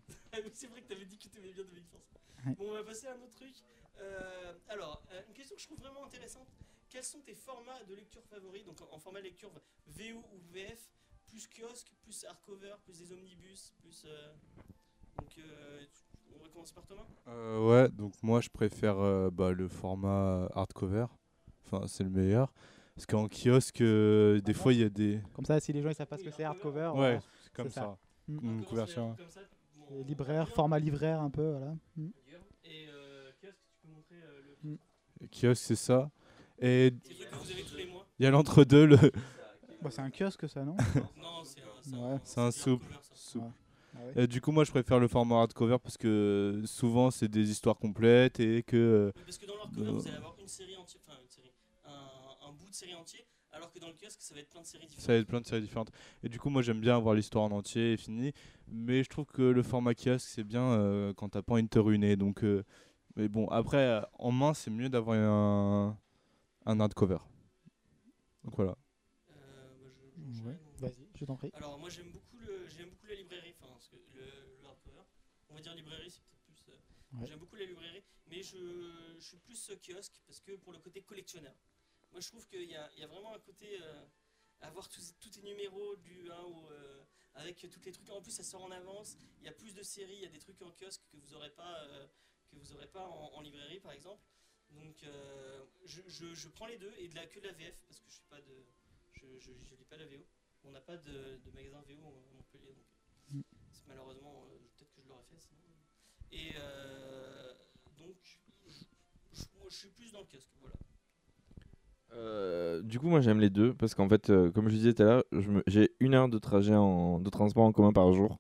<laughs> Ah oui, c'est vrai que t'avais dit que tu aimais bien Dominique Force. Ouais. Bon, on va passer à un autre truc. Euh, alors, euh, une question que je trouve vraiment intéressante. Quels sont tes formats de lecture favoris? Donc en, en format lecture VO ou VF, plus kiosque, plus hardcover, plus des omnibus, plus. euh, Donc, euh, on va commencer par Thomas Euh, ouais, donc moi je préfère euh, bah, le format hardcover. Enfin, c'est le meilleur. Parce qu'en kiosque, euh, des Ah fois il y a des. Comme ça, si les gens ils savent pas ce Oui, que c'est hardcover. Ouais, voilà. c'est comme ça. ça. Mm. Une Comment ça couverture. comme ça Bon, libraire, format livraire un peu, voilà. Mm. Et euh, kiosque, tu peux montrer euh, le. Le kiosque, c'est ça. Et il y a l'entre-deux, le. Bah, c'est un kiosque ça, non? Non, c'est un. Ouais. C'est un du soupe. Ah. Et du coup, moi je préfère le format hardcover parce que souvent c'est des histoires complètes et que. euh, parce que dans l'hardcover, Euh. vous allez avoir une série entière, enfin une série, un, un bout de série entier, alors que dans le kiosque, ça va être plein de séries différentes. Ça va être plein de séries différentes. Et du coup, moi j'aime bien avoir l'histoire en entier et fini. Mais je trouve que le format kiosque c'est bien euh, quand t'as pas envie de te ruiner. Donc, euh, mais bon, après, euh, en main, c'est mieux d'avoir un, un hardcover. Donc voilà. Euh, bah, je- j'enchaîne. Ouais. Vas-y, je t'en prie. Alors moi j'aime beaucoup le, j'aime beaucoup la librairie, enfin parce que le, le hardcover. On va dire librairie, c'est peut-être plus. euh, Ouais. J'aime beaucoup la librairie, mais je, je suis plus kiosque parce que pour le côté collectionneur. Moi je trouve qu'il y y a vraiment un côté euh, avoir tous, tous tes numéros du 1 au, euh, avec tous les trucs. En plus ça sort en avance. Il y a plus de séries, il y a des trucs en kiosque que vous aurez pas, euh, que vous aurez pas en, en librairie par exemple. Donc euh, je, je, je prends les deux et de la que de la VF parce que je suis pas de, je, je, je lis pas la VO. On n'a pas de, de magasin VO à Montpellier, donc Mm. malheureusement, je l'aurais fait sinon. Et euh, donc, je, je- moi, je suis plus dans le voilà. Euh, du coup, moi j'aime les deux parce qu'en fait, euh, comme je disais tout à l'heure, j'ai une heure de trajet en, de transport en commun par jour.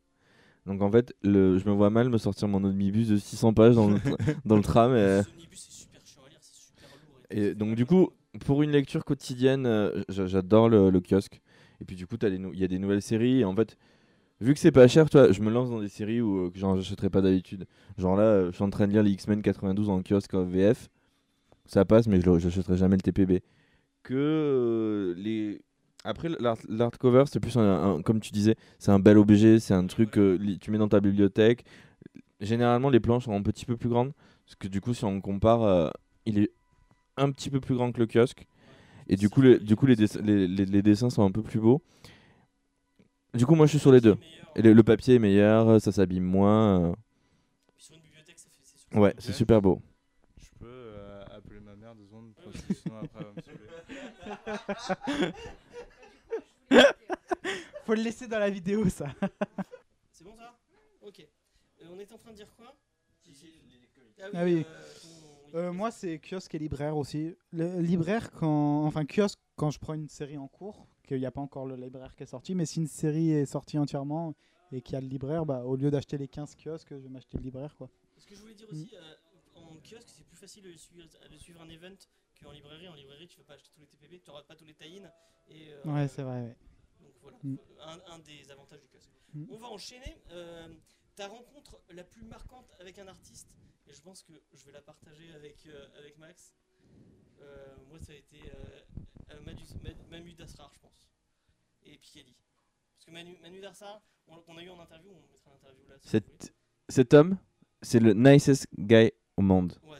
Donc en fait, le, je me vois mal me sortir mon omnibus de 600 pages dans le, tra- <laughs> dans le tram. Et, Ce omnibus, c'est super chiant à lire, c'est super lourd. tout, et ça donc du coup, pour une lecture quotidienne, euh, j'a- j'adore le, le kiosque. Et puis du coup, il y a des nouvelles séries. Et en fait, vu que c'est pas cher, toi, je me lance dans des séries où euh, que j'en achèterais pas d'habitude. Genre là, euh, je suis en train de lire les X-Men 92 en kiosque en VF. Ça passe, mais je j'achèterai jamais le TPB. Que euh, les après l'art- l'hardcover, c'est plus un, comme tu disais, c'est un bel objet, c'est un truc que li- tu mets dans ta bibliothèque. Généralement, les planches sont un petit peu plus grandes, parce que du coup, si on compare, euh, il est un petit peu plus grand que le kiosque. Et du coup, du coup les, les- les dessins sont un peu plus beaux. Du coup, moi, je suis sur les deux. Et le, le papier est meilleur, ça s'abîme moins. euh, sur une bibliothèque, ça fait. c'est super Ouais, c'est super beau. Je peux euh, appeler ma mère deux secondes parce que sinon après elle va me saouler. <laughs> Faut le laisser dans la vidéo, ça. C'est bon ça? Ok. Euh, on était en train de dire quoi? Ah oui. euh, ton- Euh, moi, c'est kiosque et libraire aussi. Le libraire, quand. Enfin, kiosque, quand je prends une série en cours, qu'il n'y a pas encore le libraire qui est sorti, mais si une série est sortie entièrement et qu'il y a le libraire, bah, au lieu d'acheter les 15 kiosques, je vais m'acheter le libraire. Quoi. Ce que je voulais dire aussi, euh, en kiosque, c'est plus facile de suivre, de suivre un event qu'en librairie. En librairie, tu vas pas acheter tous les TPB, tu n'auras pas tous les tie-in. Et, euh, Ouais, c'est vrai. ouais. Donc voilà, Mm. un, un des avantages du kiosque. Mm. On va enchaîner. euh, ta rencontre la plus marquante avec un artiste, et je pense que je vais la partager avec, avec Max. Moi, ça a été euh, euh, Manu, Ma- Manu Dasrar, je pense. Et Pikeli. Parce que Manu, Manu Dasrar, on, on a eu en interview, on mettra l'interview là. si Cet, cet homme, c'est le nicest guy au monde. Ouais,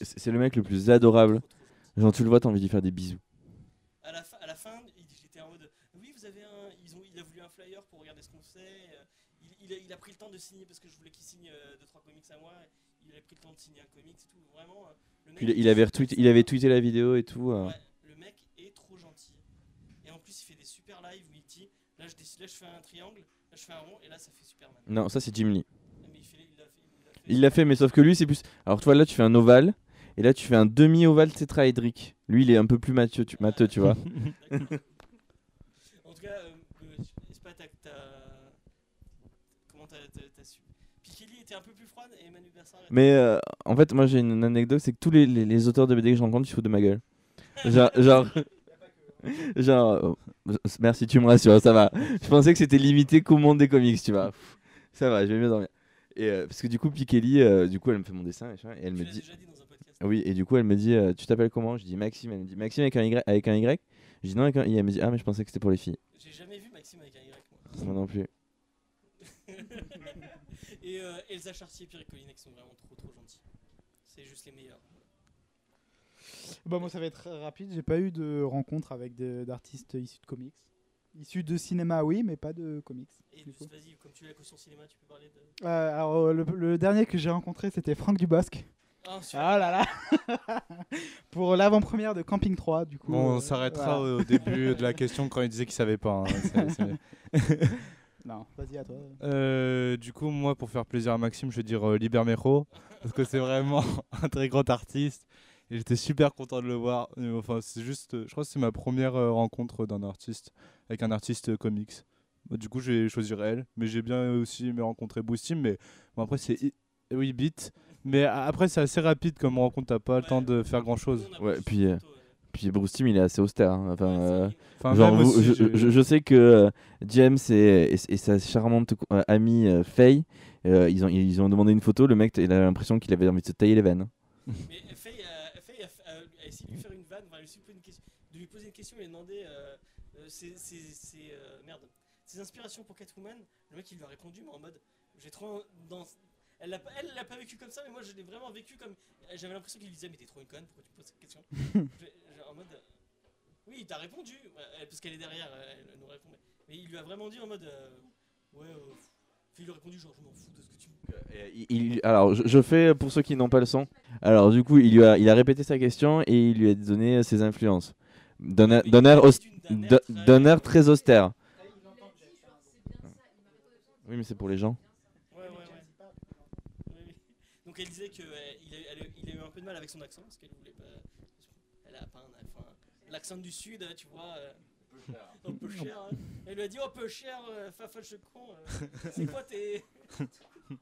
c'est, le mec le plus adorable. Trop, trop gentil. Genre, tu le vois, t'as envie d'y faire des bisous. à la, fin, à la fin, il- j'étais en mode Oui, vous avez un. Ils ont, il a voulu un flyer pour regarder ce qu'on fait. euh, Il, il a, il a pris le temps de signer parce que je voulais qu'il signe 2-3 comics à moi. Il a pris le temps de signer un comics et tout. Vraiment, euh, le mec. Puis il, il avait retweeté, il avait tweeté la vidéo et tout. euh. Le mec est trop gentil. Et en plus, il fait des super lives où il dit Là, je, décide, là, je fais un triangle, là, je fais un rond, et là, ça fait Superman. Non, ça c'est Jim Lee. Mais il fait- il l'a fait. il l'a fait Il l'a fait, mais sauf que lui, c'est plus. Alors, toi, là, tu fais un ovale. Et là, tu fais un demi-ovale tétraédrique. Lui, il est un peu plus matheux, tu, matheux, tu vois. En tout cas, euh, je sais pas, t'as. Comment t'as t'as- t'as su Pikeli était un peu plus froide et Manu Bersard. était- Mais euh, en fait, moi, j'ai une anecdote c'est que tous les, les- les auteurs de BD que je rencontre, ils se foutent de ma gueule. Genre. genre... genre euh, merci, tu me rassures, ça va. Je pensais que c'était limité qu'au monde des comics, tu vois. Ça va, je vais mieux dormir. Et euh, parce que du coup, Pikeli, euh, du coup, elle me fait mon dessin et elle Tu me dit. déjà dit dans un podcast. Oui, et du coup, elle me dit euh, Tu t'appelles comment? Je dis Maxime. Elle me dit Maxime avec un Y avec un Y? Je dis non, avec un I. Elle me dit Ah, mais je pensais que c'était pour les filles. J'ai jamais vu Maxime avec un Y, moi. Moi non plus. <laughs> et euh, Elsa Chartier et Pierre Collinet qui sont vraiment trop trop gentils. C'est juste les meilleurs. Bah, moi, ça va être rapide. J'ai pas eu de rencontre avec des- d'artistes issus de comics. Issus de cinéma, oui, mais pas de comics. Et vas-y, comme tu as la caution cinéma, tu peux parler de. Euh, alors, euh, le, le dernier que j'ai rencontré, c'était Franck Dubosc. Ah là là <laughs> Pour l'avant-première de Camping 3, du coup. Bon, on euh, s'arrêtera voilà. au, début de la question quand il disait qu'il savait pas. hein. <laughs> Non, vas-y, à toi. Euh, du coup, moi, pour faire plaisir à Maxime, je vais dire euh, Libermero, parce que c'est vraiment <laughs> un très grand artiste. Et j'étais super content de le voir. Enfin, c'est juste, je crois que c'est ma première euh, rencontre d'un artiste, avec un artiste euh, comics. Bah, du coup, je vais choisir elle, mais j'ai bien aussi aimé rencontrer Boostim, mais bon, après, c'est. i- Oui, Beat. Mais a- après, c'est assez rapide comme rencontre, t'as pas le temps de faire grand chose. Ouais, puis, euh. Puis Bruce Timm, il est assez austère. hein. Enfin, euh, genre, vous- aussi, je, j'ai- je- je sais que euh, James et, et, et sa charmante euh, amie euh, Faye, euh, ils, ont, ils ont demandé une photo. Le mec, il a l'impression qu'il avait envie de se tailler les veines. Mais Faye, essayé de lui faire une vanne, enfin, de poser une question- de lui poser une question et demander euh, euh, ses, ses- ses, euh, merde, ses inspirations pour Catwoman. Le mec il lui a répondu, mais en mode j'ai trop dans. Elle l'a pas, elle l'a pas vécu comme ça, mais moi je l'ai vraiment vécu comme. J'avais l'impression qu'il lui disait, mais t'es trop une conne, pourquoi tu me poses cette question? <laughs> En mode. euh, oui, il t'a répondu, parce qu'elle est derrière, elle nous répond. Mais, mais il lui a vraiment dit en mode. ouais, il lui a répondu, genre je m'en fous de ce que tu me. Euh, il- alors, je, je fais pour ceux qui n'ont pas le son. Alors, du coup, il, lui a, il a répété sa question et il lui a donné ses influences. D'un air- très- d'un air très austère. Oui, mais c'est pour les gens. Ouais, ouais, ouais. Oui, oui. Donc elle disait qu'il a, elle a- eu un peu de mal avec son accent parce qu'elle voulait pas. Elle a pas un enfin, l'accent du sud, tu vois. euh, un peu cher. hein. Elle lui a dit oh peu cher, euh, fafache con. euh, <laughs> c'est quoi tes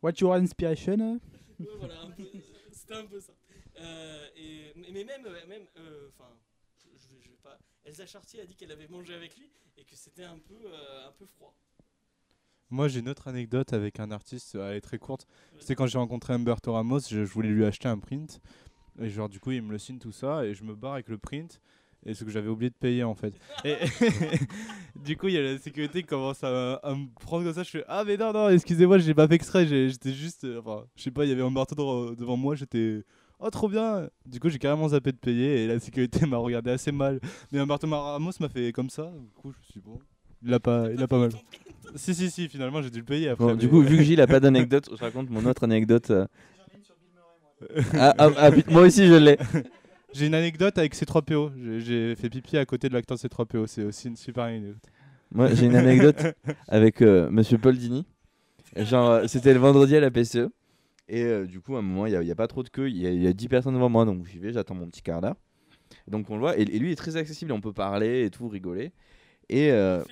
What's your inspiration euh? Ouais, voilà, un peu- c'était un peu ça. Euh, et, mais mais même, euh, même, euh, enfin, je, je- je vais pas. Elsa Chartier a dit qu'elle avait mangé avec lui et que c'était un peu, euh, un peu froid. Moi, j'ai une autre anecdote avec un artiste, elle est très courte. C'était quand j'ai rencontré Humberto Ramos, je, je voulais lui acheter un print. Et genre, du coup, il me le signe tout ça, et je me barre avec le print. Et ce que j'avais oublié de payer en fait. Et <laughs> du coup, il y a la sécurité qui commence à, à me prendre comme ça. Je fais Ah, mais non, non, excusez-moi, j'ai pas fait exprès. J'étais juste. euh, Enfin, je sais pas, il y avait Humberto devant- devant moi. J'étais. Oh, trop bien! Du coup, j'ai carrément zappé de payer et la sécurité <laughs> m'a regardé assez mal. Mais Humberto Ramos m'a fait comme ça. Du coup, je me suis dit, bon, il a pas, il a pas mal. Si, si, si, finalement, j'ai dû le payer après. Bon, du coup, vu que Gilles a pas <laughs> d'anecdote, je raconte mon autre anecdote. euh. Ah, ah, ah, moi aussi je l'ai. J'ai une anecdote avec C3PO. J'ai- J'ai fait pipi à côté de l'acteur C3PO. C'est aussi une super anecdote. Moi j'ai une anecdote <laughs> avec euh, Monsieur Paul Dini. Genre, euh, c'était le vendredi à la PCE. Et euh, du coup, à un moment, il n'y a, pas trop de queue. Il y, a- il y a 10 personnes devant moi. Donc j'y vais, j'attends mon petit quart d'heure. Donc on le voit. Et, et lui est très accessible. On peut parler et tout, rigoler. Et, euh,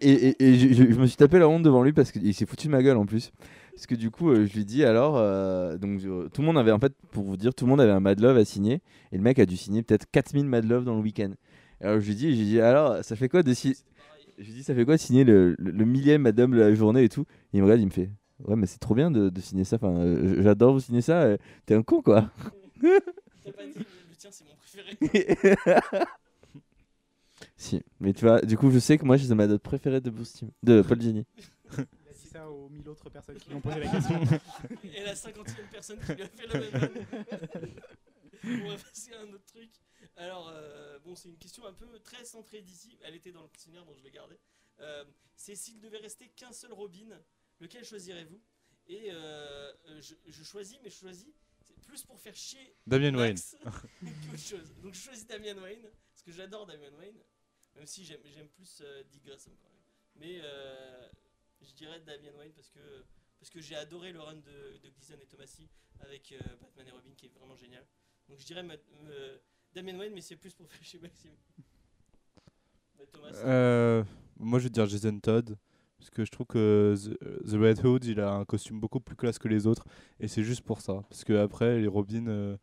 et, et- et je, je- je me suis tapé la honte devant lui parce qu'il s'est foutu de ma gueule en plus. Parce que du coup, euh, je lui dis alors, euh, donc euh, tout le monde avait en fait, pour vous dire, tout le monde avait un Mad Love à signer. Et le mec a dû signer peut-être 4000 Mad Love dans le week-end. Alors je lui dis, je lui dis alors, ça fait quoi de pareil. Je lui dis, ça fait quoi de signer le, le, le millième Madame de la journée et tout? Et il me regarde, il me fait, ouais, mais c'est trop bien de, de signer ça. Enfin, j'adore vous signer ça. T'es un con quoi. <laughs> T'as pas dit le, tien, c'est mon préféré. <laughs> si, mais tu vois, du coup, je sais que moi, j'ai ma date préférée de Timm- de Paul Dini. <laughs> Ça aux mille autres personnes qui lui ont posé la <laughs> question. Et la cinquantième personne qui lui a fait la même. On va passer à un autre truc. Alors, euh, bon, c'est une question un peu très centrée d'ici. Elle était dans le questionnaire, donc je l'ai gardée. Euh, c'est s'il devait rester qu'un seul Robin, lequel choisirez-vous? Et euh, je, je choisis, mais je choisis c'est plus pour faire chier Damien Wayne. Max <laughs> qu'autre chose. Donc je choisis Damian Wayne, parce que j'adore Damian Wayne, même si j'aime j'aime plus euh, Dick Grayson quand même. Mais euh, dirais Damian Wayne parce que, parce que j'ai adoré le run de, de Gleason et Thomasy avec euh, Batman et Robin qui est vraiment génial. Donc je dirais ma- euh, Damian Wayne, mais c'est plus pour <laughs> faire chier Maxime. Mais Thomas, Euh, moi, je vais dire Jason Todd. Parce que je trouve que The, The Red Hood, il a un costume beaucoup plus classe que les autres. Et c'est juste pour ça. Parce que après, les Robins. euh,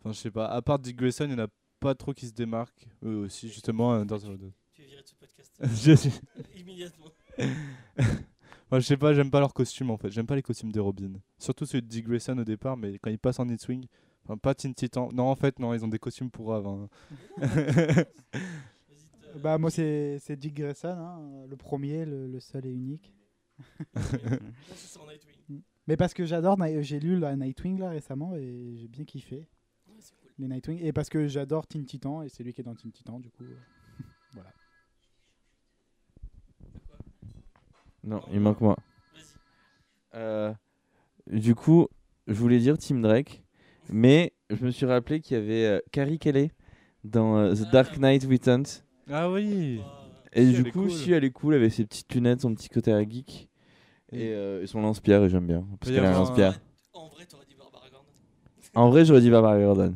Enfin, je sais pas. À part Dick Grayson, il n'y en a pas trop qui se démarquent. Eux aussi, justement, dans Hood. tu es viré de ce podcast <laughs> je, sais- immédiatement. <laughs> Moi, je sais pas, j'aime pas leur costume en fait. J'aime pas les costumes des Robins. Surtout celui de Dick Grayson au départ, mais quand ils passent en Nightwing. Enfin, pas Teen Titan. Non, en fait, non, ils ont des costumes pour Rave. hein. <laughs> Bah moi c'est c'est Dick Grayson, hein, le premier, le, le seul et unique. <laughs> Mais parce que j'adore, j'ai lu la Nightwing là récemment et j'ai bien kiffé Ouais, c'est cool. les Nightwing. Et parce que j'adore Teen Titan et c'est lui qui est dans Teen Titan du coup. euh, <laughs> voilà. Quoi Non, il manque moi. Vas-y. Euh, du coup, je voulais dire Team Drake, mais je me suis rappelé qu'il y avait euh, Carrie Kelly dans euh, The. Dark Knight Returns. Ah oui Et Si, du elle est coup, cool. si elle est cool avec ses petites lunettes, son petit côté à geek et, euh, et son lance-pierre, et j'aime bien. Parce y qu'elle a un avoir un- lance-pierre. En vrai, t'aurais dit Barbara Gordon. En vrai, j'aurais dit Barbara Gordon.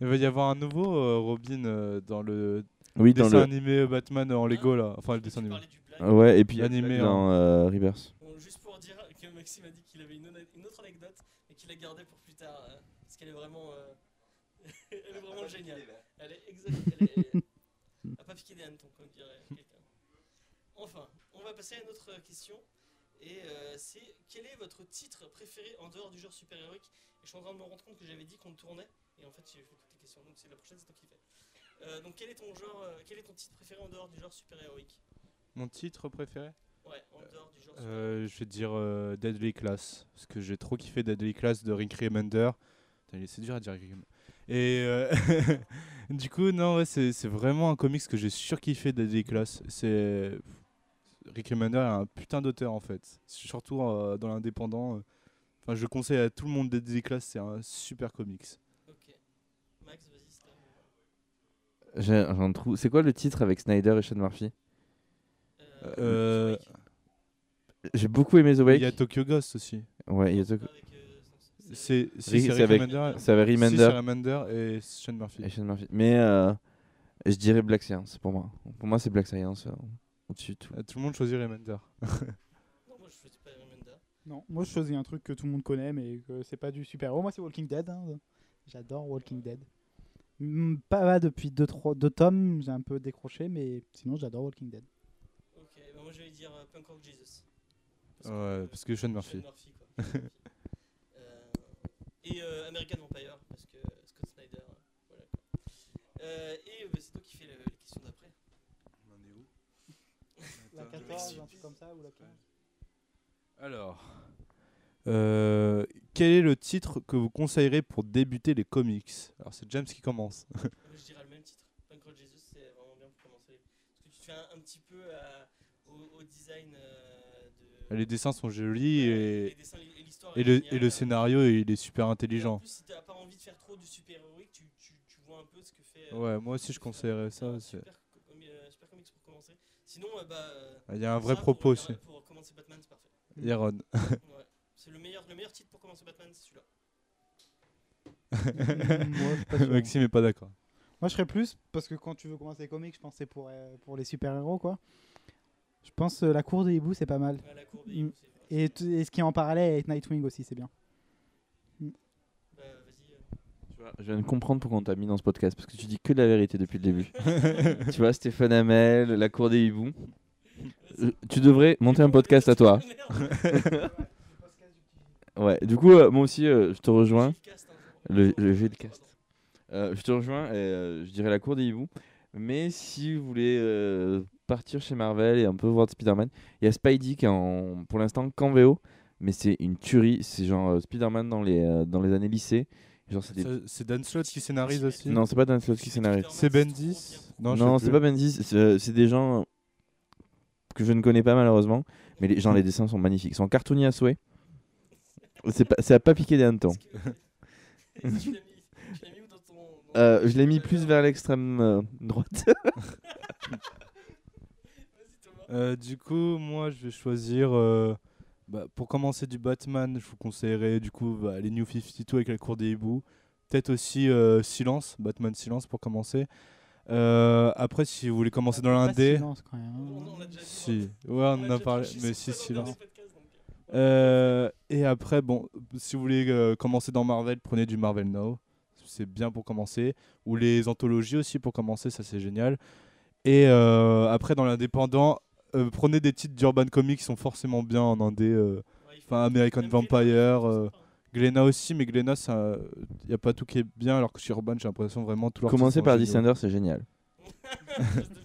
Il va y avoir un nouveau euh, Robin euh, dans le Oui, dans dessin le. animé euh, Batman en Lego là. Enfin, le dessin animé. parlais du blague. Ouais, et puis Animé, dans euh, Rebirth. Bon, juste pour dire que Maxime a dit qu'il avait une, une autre anecdote, mais qu'il la gardée pour plus tard, euh, parce qu'elle est vraiment, euh, <laughs> elle est vraiment géniale. Elle est exact, elle est, elle a pas piqué des hannetons, comme dirait quelqu'un. Enfin, on va passer à une autre question, et euh, c'est quel est votre titre préféré en dehors du genre super-héroïque? Et je suis en train de me rendre compte que j'avais dit qu'on tournait, et en fait j'ai fait toutes les questions, donc c'est la prochaine, c'est toi qui fais. Euh, donc quel est ton genre, euh, quel est ton titre préféré en dehors du genre super-héroïque? Mon titre préféré Ouais, en dehors du genre. Euh, Je vais dire euh, Deadly Class. Parce que j'ai trop kiffé Deadly Class de Rick Remender. C'est dur à dire Rick. Et euh, <laughs> du coup, non, ouais, c'est vraiment un comics que j'ai surkiffé Deadly Class. C'est. Rick Remender est un putain d'auteur en fait. Surtout euh, dans l'indépendant. euh. Enfin, je conseille à tout le monde Deadly Class, c'est un super comics. Ok. Max, vas-y, c'est à vous. J'ai un trou. C'est quoi le titre avec Snyder et Sean Murphy? Euh. J'ai beaucoup aimé The Wake. Il y a Tokyo Ghost aussi. Ouais, il y a C'est Tokyo- pas avec, c'est- si, avec- Remender. C'est avec Remender et Sean Murphy. et Sean Murphy. Mais euh, je dirais Black Science pour moi. Pour moi, c'est Black Science euh, au-dessus de tout. Euh, Tout le monde choisit Remender. <laughs> Non, moi je choisis pas Remender. Non, moi je choisis un truc que tout le monde connaît, mais que c'est pas du super-héros. Moi c'est Walking Dead. hein. J'adore Walking Dead. Hmm, Pas depuis 2 deux, trois, deux tomes, j'ai un peu décroché, mais sinon j'adore Walking Dead. Moi je vais dire euh, Punk Rock Jesus. Ouais, parce que Sean Murphy. quoi. <laughs> Euh, et euh, American Vampire, parce que Scott Snyder. euh, voilà quoi. Euh, et euh, bah, c'est toi qui fais le- les questions d'après. La Attends, 14, je un truc comme ça, ou la 15 Alors, euh, quel est le titre que vous conseillerez pour débuter les comics? Alors c'est James qui commence. Moi, je dirais le même titre. Punk Rock Jesus, c'est vraiment bien pour commencer. Parce que tu te fais un, un petit peu à- au, au design euh, de. Les dessins sont jolis et, dessins et le, géniale. et le scénario il est super Et en intelligent. plus, si t'as pas envie de faire trop du super-héroïque, tu, tu, tu vois un peu ce que fait. euh, Ouais, moi aussi je conseillerais ça. Super, com- euh, super comics pour commencer. Sinon, euh, bah. Il y a un vrai propos aussi. Pour commencer Batman, c'est parfait. Yaron. Ouais. <laughs> C'est le meilleur, le meilleur titre pour commencer Batman, c'est celui-là. Moi, sûr. Maxime est pas d'accord. Moi, je serais plus, parce que quand tu veux commencer les comics, je pense que c'est pour, euh, pour les super-héros, quoi. Je pense euh, La Cour des hiboux, c'est pas mal. Ouais, la courbe des Mm. hiboux, c'est vrai. Et, et ce qui est en parallèle avec Nightwing aussi, c'est bien. Bah, vas-y. euh. Tu vois, je viens de comprendre pourquoi on t'a mis dans ce podcast, parce que tu dis que de la vérité depuis le début. <laughs> tu vois, Stéphane Hamel, La Cour des Hiboux. Euh, Tu devrais monter un podcast à toi. <laughs> Ouais, du coup, euh, moi aussi, euh, je te rejoins. Le, le Gilcast. Euh, je te rejoins et euh, je dirais la cour des hiboux. Mais si vous voulez euh, partir chez Marvel et un peu voir de Spider-Man, il y a Spidey qui est en, pour l'instant qu'en VO. Mais c'est une tuerie. C'est genre euh, Spider-Man dans les, euh, dans les années lycée. Genre, c'est des... Ça- C'est Dan Slott qui scénarise aussi Non, c'est pas Dan Slott qui scénarise. C'est Bendis Non, c'est pas Bendis. C'est c'est des gens que je ne connais pas malheureusement. Mais les, genre, les dessins sont magnifiques. Ils sont cartoonés à souhait. C'est pas, a pas piqué des hannetons. <laughs> Euh, je l'ai mis plus vers l'extrême euh, droite. <laughs> Euh, du coup, moi, je vais choisir. euh, bah, pour commencer du Batman, je vous conseillerais du coup bah, les New 52 avec la cour des hiboux. Peut-être aussi euh, Silence, Batman Silence pour commencer. Euh, après, si vous voulez commencer dans l'indé. silence, quand même, hein. On, a déjà dit. Si, ouais, on en a parlé, mais si, Silence. Euh, et après, bon, si vous voulez euh, commencer dans Marvel, prenez du Marvel Now. C'est bien pour commencer. Ou les anthologies aussi pour commencer, ça c'est génial. Et euh, après, dans l'indépendant, euh, prenez des titres d'Urban Comics qui sont forcément bien en indé. euh, Enfin, American Vampire, euh, sympa. Glénat aussi, mais Glénat, il n'y a pas tout qui est bien, alors que chez Urban, j'ai l'impression vraiment tout leur Commencer par Descender, c'est génial. <laughs>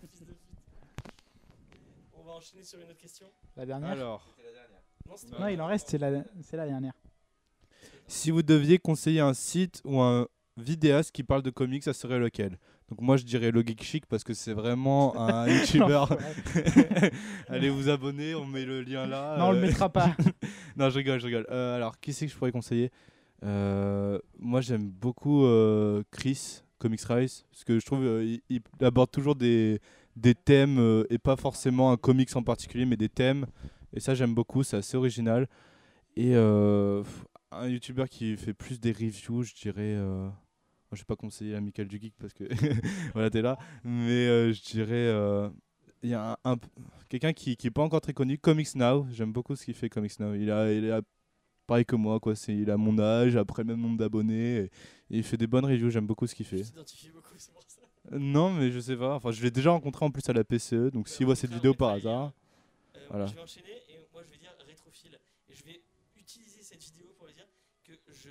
On va enchaîner sur une autre question. La dernière Alors, Non, il en reste, c'est la, c'est la dernière. si vous deviez conseiller un site ou un vidéaste qui parle de comics, ça serait lequel? Donc moi, je dirais le Geek Chic parce que c'est vraiment <laughs> un youtubeur. <laughs> Allez vous abonner, on met le lien là. Non, on le euh, mettra pas. <laughs> non, je rigole, je rigole. Euh, alors, qui c'est que je pourrais conseiller? Euh, Moi, j'aime beaucoup Chris, Comics Rise, parce que je trouve il, il aborde toujours des, des thèmes, euh, et pas forcément un comics en particulier, mais des thèmes. Et ça, j'aime beaucoup, c'est assez original. Et euh, un youtubeur qui fait plus des reviews, je dirais. euh, je vais pas conseiller l'amical du geek parce que <laughs> voilà, t'es là. Mais euh, je dirais. euh, Il y a un, un- quelqu'un qui, qui est pas encore très connu, Comics Now. J'aime beaucoup ce qu'il fait, Comics Now. Il a, il a pareil que moi, quoi. C'est, il a mon âge, après le même nombre d'abonnés. Et, et il fait des bonnes reviews. J'aime beaucoup ce qu'il fait. beaucoup, c'est pour ça. Euh, Non, mais je sais pas. Enfin, je l'ai déjà rencontré en plus à la PCE. Donc, s'il voit cette vidéo par hasard. Voilà. Je vais enchaîner et moi je vais dire rétrophile. Et je vais utiliser cette vidéo pour lui dire que je,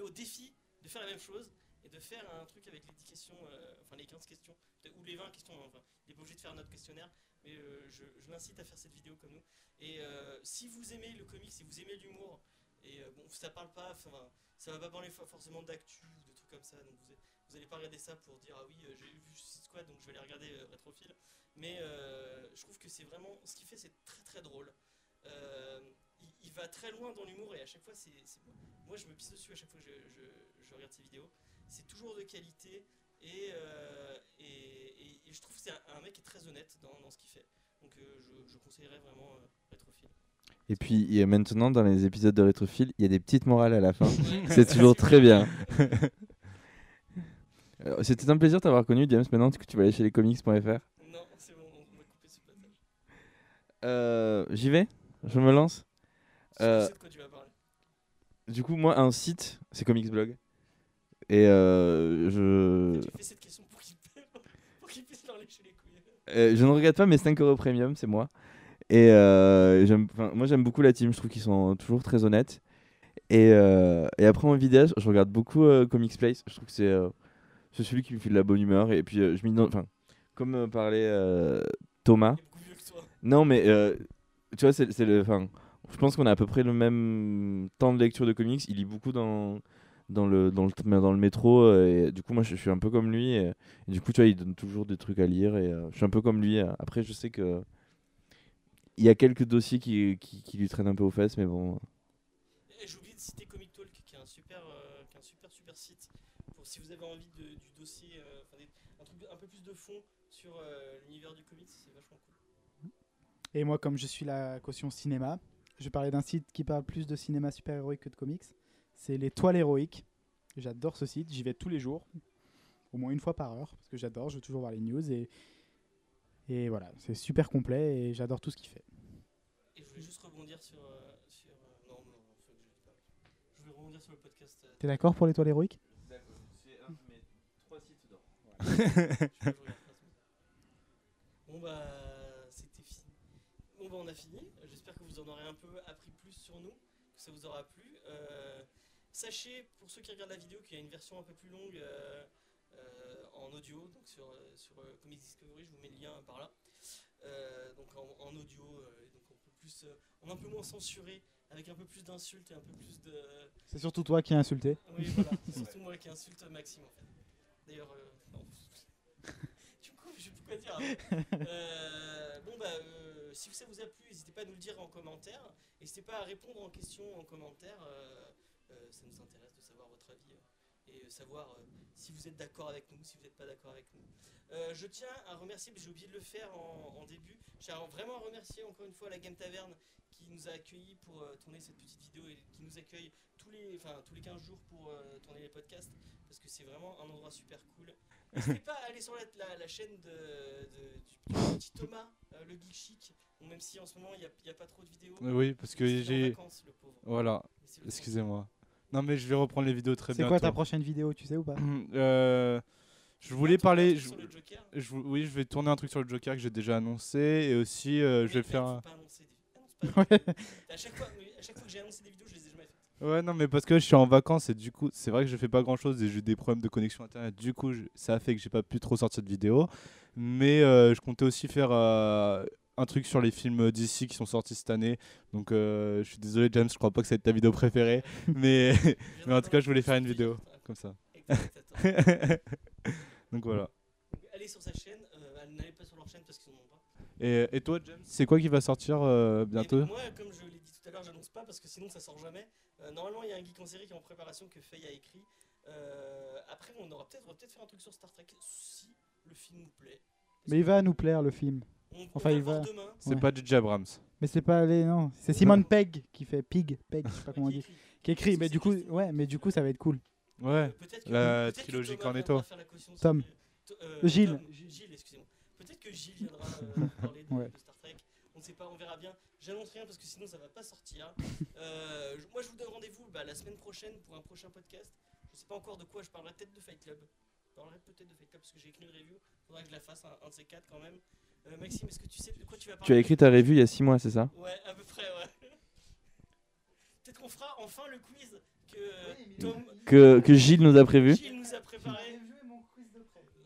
au défi de faire la même chose et de faire un truc avec les 10 questions, euh, enfin les 15 questions, ou les 20 questions, enfin, il n'est pas obligé de faire notre questionnaire, mais euh, je, je l'incite à faire cette vidéo comme nous. Et euh, si vous aimez le comics, si vous aimez l'humour, et bon, ça parle pas, enfin, ça va pas parler fo- forcément d'actu ou de trucs comme ça, donc vous, vous allez pas regarder ça pour dire ah oui j'ai vu Suicide Squad donc je vais aller regarder Rétrophile mais je trouve que c'est vraiment ce qu'il fait c'est très très drôle il, va très loin dans l'humour et à chaque fois c'est moi je me pisse dessus à chaque fois que je, je- je regarde ses vidéos c'est toujours de qualité et, euh, et, et- et je trouve que c'est un, un mec qui est très honnête dans, dans ce qu'il fait donc euh, je, je conseillerais vraiment euh, Rétrophile Et puis maintenant dans les épisodes de Rétrophile, il y a des petites morales à la fin. <laughs> C'est toujours très bien. <laughs> C'était un plaisir de t'avoir connu, James. Maintenant que tu vas aller chez lescomics.fr. non c'est bon on va couper ce passage Euh, J'y vais? Je me lance? Euh, sais de quoi tu vas parler. Du coup, moi, un site, c'est Comics Blog. Et euh, je... Tu fais cette question pour qu'il <laughs> pour qu'il puisse leur lécher les couilles. Euh, je ne regrette pas mes 5 euros premium, c'est moi. Et euh, moi j'aime beaucoup la team, je trouve qu'ils sont toujours très honnêtes. Et, et après en vidéo, je regarde beaucoup Comics Place, je trouve que c'est c'est celui qui me fait de la bonne humeur. Et puis je m'ident- enfin, comme parlait Thomas, non mais tu vois, c'est c'est le. Enfin, je pense qu'on a à peu près le même temps de lecture de comics, il lit beaucoup dans. Dans le, dans, le, dans le métro, euh, et du coup, moi je, suis un peu comme lui. Et, et du coup, tu vois, il donne toujours des trucs à lire, et euh, je suis un peu comme lui. Après, je sais que il y a quelques dossiers qui, qui, qui lui traînent un peu aux fesses, mais bon. J'ai oublié de citer Comic Talk, qui est un super, euh, qui est un super, super site pour si vous avez envie de- du dossier, euh, enfin, un truc un peu plus de fond sur euh, l'univers du comics, c'est vachement cool. Et moi, comme je suis la caution cinéma, je vais parler d'un site qui parle plus de cinéma super-héroïque que de comics. C'est les Toiles Héroïques. J'adore ce site, j'y vais tous les jours, au moins une fois par heure, parce que j'adore, je veux toujours voir les news. Et, et voilà, c'est super complet et j'adore tout ce qu'il fait. Et je voulais juste rebondir sur. euh, sur euh, non, non, faut que je. Je voulais rebondir sur le podcast. euh, T'es d'accord pour les Toiles Héroïques? <laughs> Je regarde pas ce Bon bah c'était fini. Bon bah on a fini. Vous en aurez un peu appris plus sur nous, que ça vous aura plu. Euh, sachez pour ceux qui regardent la vidéo qu'il y a une version un peu plus longue euh, euh, en audio, donc sur, sur Comics Discovery, je vous mets le lien par là. Donc en, en audio, et donc on peut plus, on est un peu moins censuré, avec un peu plus d'insultes et un peu plus de. C'est surtout toi qui as insulté. Oui, voilà, c'est <laughs> surtout moi qui insulte Maxime en fait. D'ailleurs, non. <laughs> du coup, je sais plus quoi dire. hein. <laughs> Bon, bah, si ça vous a plu, n'hésitez pas à nous le dire en commentaire. N'hésitez pas à répondre en question en commentaire. euh, euh, ça nous intéresse de savoir votre avis euh, et savoir si vous êtes d'accord avec nous, si vous n'êtes pas d'accord avec nous. Je tiens à remercier, j'ai oublié de le faire en, début. Je tiens vraiment à remercier encore une fois la Game Taverne qui nous a accueillis pour tourner cette petite vidéo et qui nous accueille tous les, enfin, tous les 15 jours pour tourner les podcasts parce que c'est vraiment un endroit super cool. N'hésitez pas à aller sur la, la- la chaîne de, de- du, du petit Thomas, euh, le Geek Chic, Bon, même si en ce moment il n'y a, pas trop de vidéos. Oui, parce que j'ai. Voilà, c'est excusez-moi. Non, mais je vais reprendre les vidéos très C'est bientôt. quoi ta prochaine vidéo, tu sais ou pas <clears throat> Euh, Je voulais parler. je- sur le Joker. je oui, je vais tourner un truc sur le Joker que j'ai déjà annoncé et aussi euh, je vais faire. pas annoncer des- annonce pas <laughs> Ouais. À chaque, fois, mais à chaque fois que j'ai annoncé des vidéos, je les ai. Ouais, non, mais parce que je suis en vacances et du coup, c'est vrai que je fais pas grand chose et j'ai eu des problèmes de connexion internet. Du coup, je- ça a fait que j'ai pas pu trop sortir de vidéos. Mais euh, je comptais aussi faire euh, un truc sur les films d'ici qui sont sortis cette année. Donc, euh, je suis désolé, James, je crois pas que c'est ta vidéo préférée. <laughs> mais, <laughs> mais en tout cas, je voulais faire une vidéo comme ça. <laughs> Donc voilà. Allez sur sa chaîne, euh, n'allez pas sur leur chaîne parce qu'ils n'en ont pas. Et, et toi, James, c'est quoi qui va sortir euh, bientôt? Et moi, comme je l'ai dit tout à l'heure, j'annonce pas parce que sinon ça sort jamais. Euh, normalement, il y a un geek en série qui est en préparation que Faye a écrit. Euh, après, on aura peut-être, peut-être faire un truc sur Star Trek si le film nous plaît. Parce Mais il va nous plaire le film. On, enfin, il le voir va. demain. C'est Ouais. pas J.J. Abrams. Mais c'est pas les non, c'est Simon Pegg qui fait Pig, Peg, je sais pas <laughs> comment on Qui dit, écrit. qui écrit. Mais du coup, ouais, mais du coup ça va être cool. Ouais. Peut-être que- La peut-être que trilogie Thomas Cornetto. viendra faire la caution Tom. euh, Gilles. Tom, Gilles, excusez-moi. Peut-être que Gilles viendra euh, <laughs> parler de, Ouais. de Star Trek. On ne sait pas, on verra bien. J'annonce rien parce que sinon ça va pas sortir. Euh, moi, je vous donne rendez-vous bah, la semaine prochaine pour un prochain podcast. Je sais pas encore de quoi je parlerai, peut-être de Fight Club. Je parlerai peut-être de Fight Club parce que j'ai écrit une review. Faudra que je la fasse, un, un de ces quatre quand même. Euh, Maxime, est-ce que tu sais de quoi tu vas parler Tu as écrit ta revue il y a 6 mois, c'est ça? Ouais, à peu près, ouais. <laughs> Peut-être qu'on fera enfin le quiz que Tom, que, que Gilles nous a prévu. Gilles nous a préparé.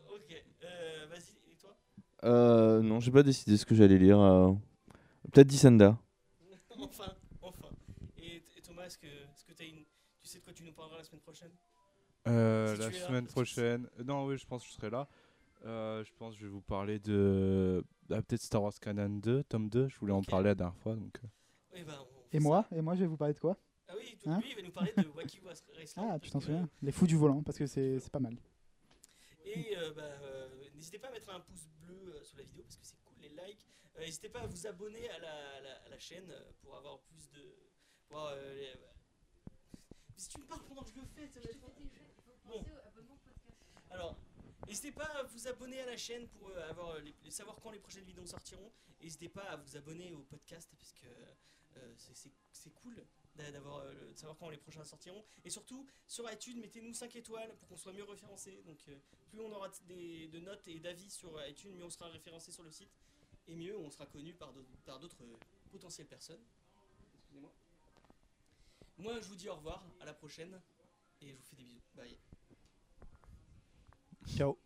Ok, euh, vas-y, et toi? Euh, non, j'ai pas décidé ce que j'allais lire. euh, Peut-être Dissenda. Enfin, enfin. Et, et Thomas, est-ce que, est-ce que une... tu sais de quoi tu nous parleras la semaine prochaine? Euh, Si la là, semaine prochaine. Non, oui, je pense que je serai là. Euh, je pense que je vais vous parler de. ah, Peut-être Star Wars Canon 2, tome 2. Je voulais en parler la dernière fois. Donc, euh. Ben, Et moi, et moi je vais vous parler de quoi? Ah oui, tout- Hein? lui, il va nous parler de Wacky Was Wrestling. Ah, tu t'en souviens? Les fous du volant parce que c'est c'est pas mal. Et euh, bah, euh, n'hésitez pas à mettre un pouce bleu euh, sur la vidéo parce que c'est cool les likes. Euh, n'hésitez pas à vous abonner à la, à la- à la chaîne euh, pour avoir plus de. Pour, euh, les- Mais si tu me parles pendant que je le fais, ça va être- Bon. Alors, N'hésitez pas à vous abonner à la chaîne pour avoir les- savoir quand les prochaines vidéos sortiront. N'hésitez pas à vous abonner au podcast parce que euh, c'est- cool d'a- d'avoir euh, de savoir quand les prochains sortiront. Et surtout, sur iTunes, mettez-nous 5 étoiles pour qu'on soit mieux référencé. Donc, euh, plus on aura des, de notes et d'avis sur iTunes, mieux on sera référencé sur le site. Et mieux on sera connu par d'autres euh, potentielles personnes. Excusez-moi. Moi, je vous dis au revoir, à la prochaine. Et je vous fais des bisous. Bye. Ciao.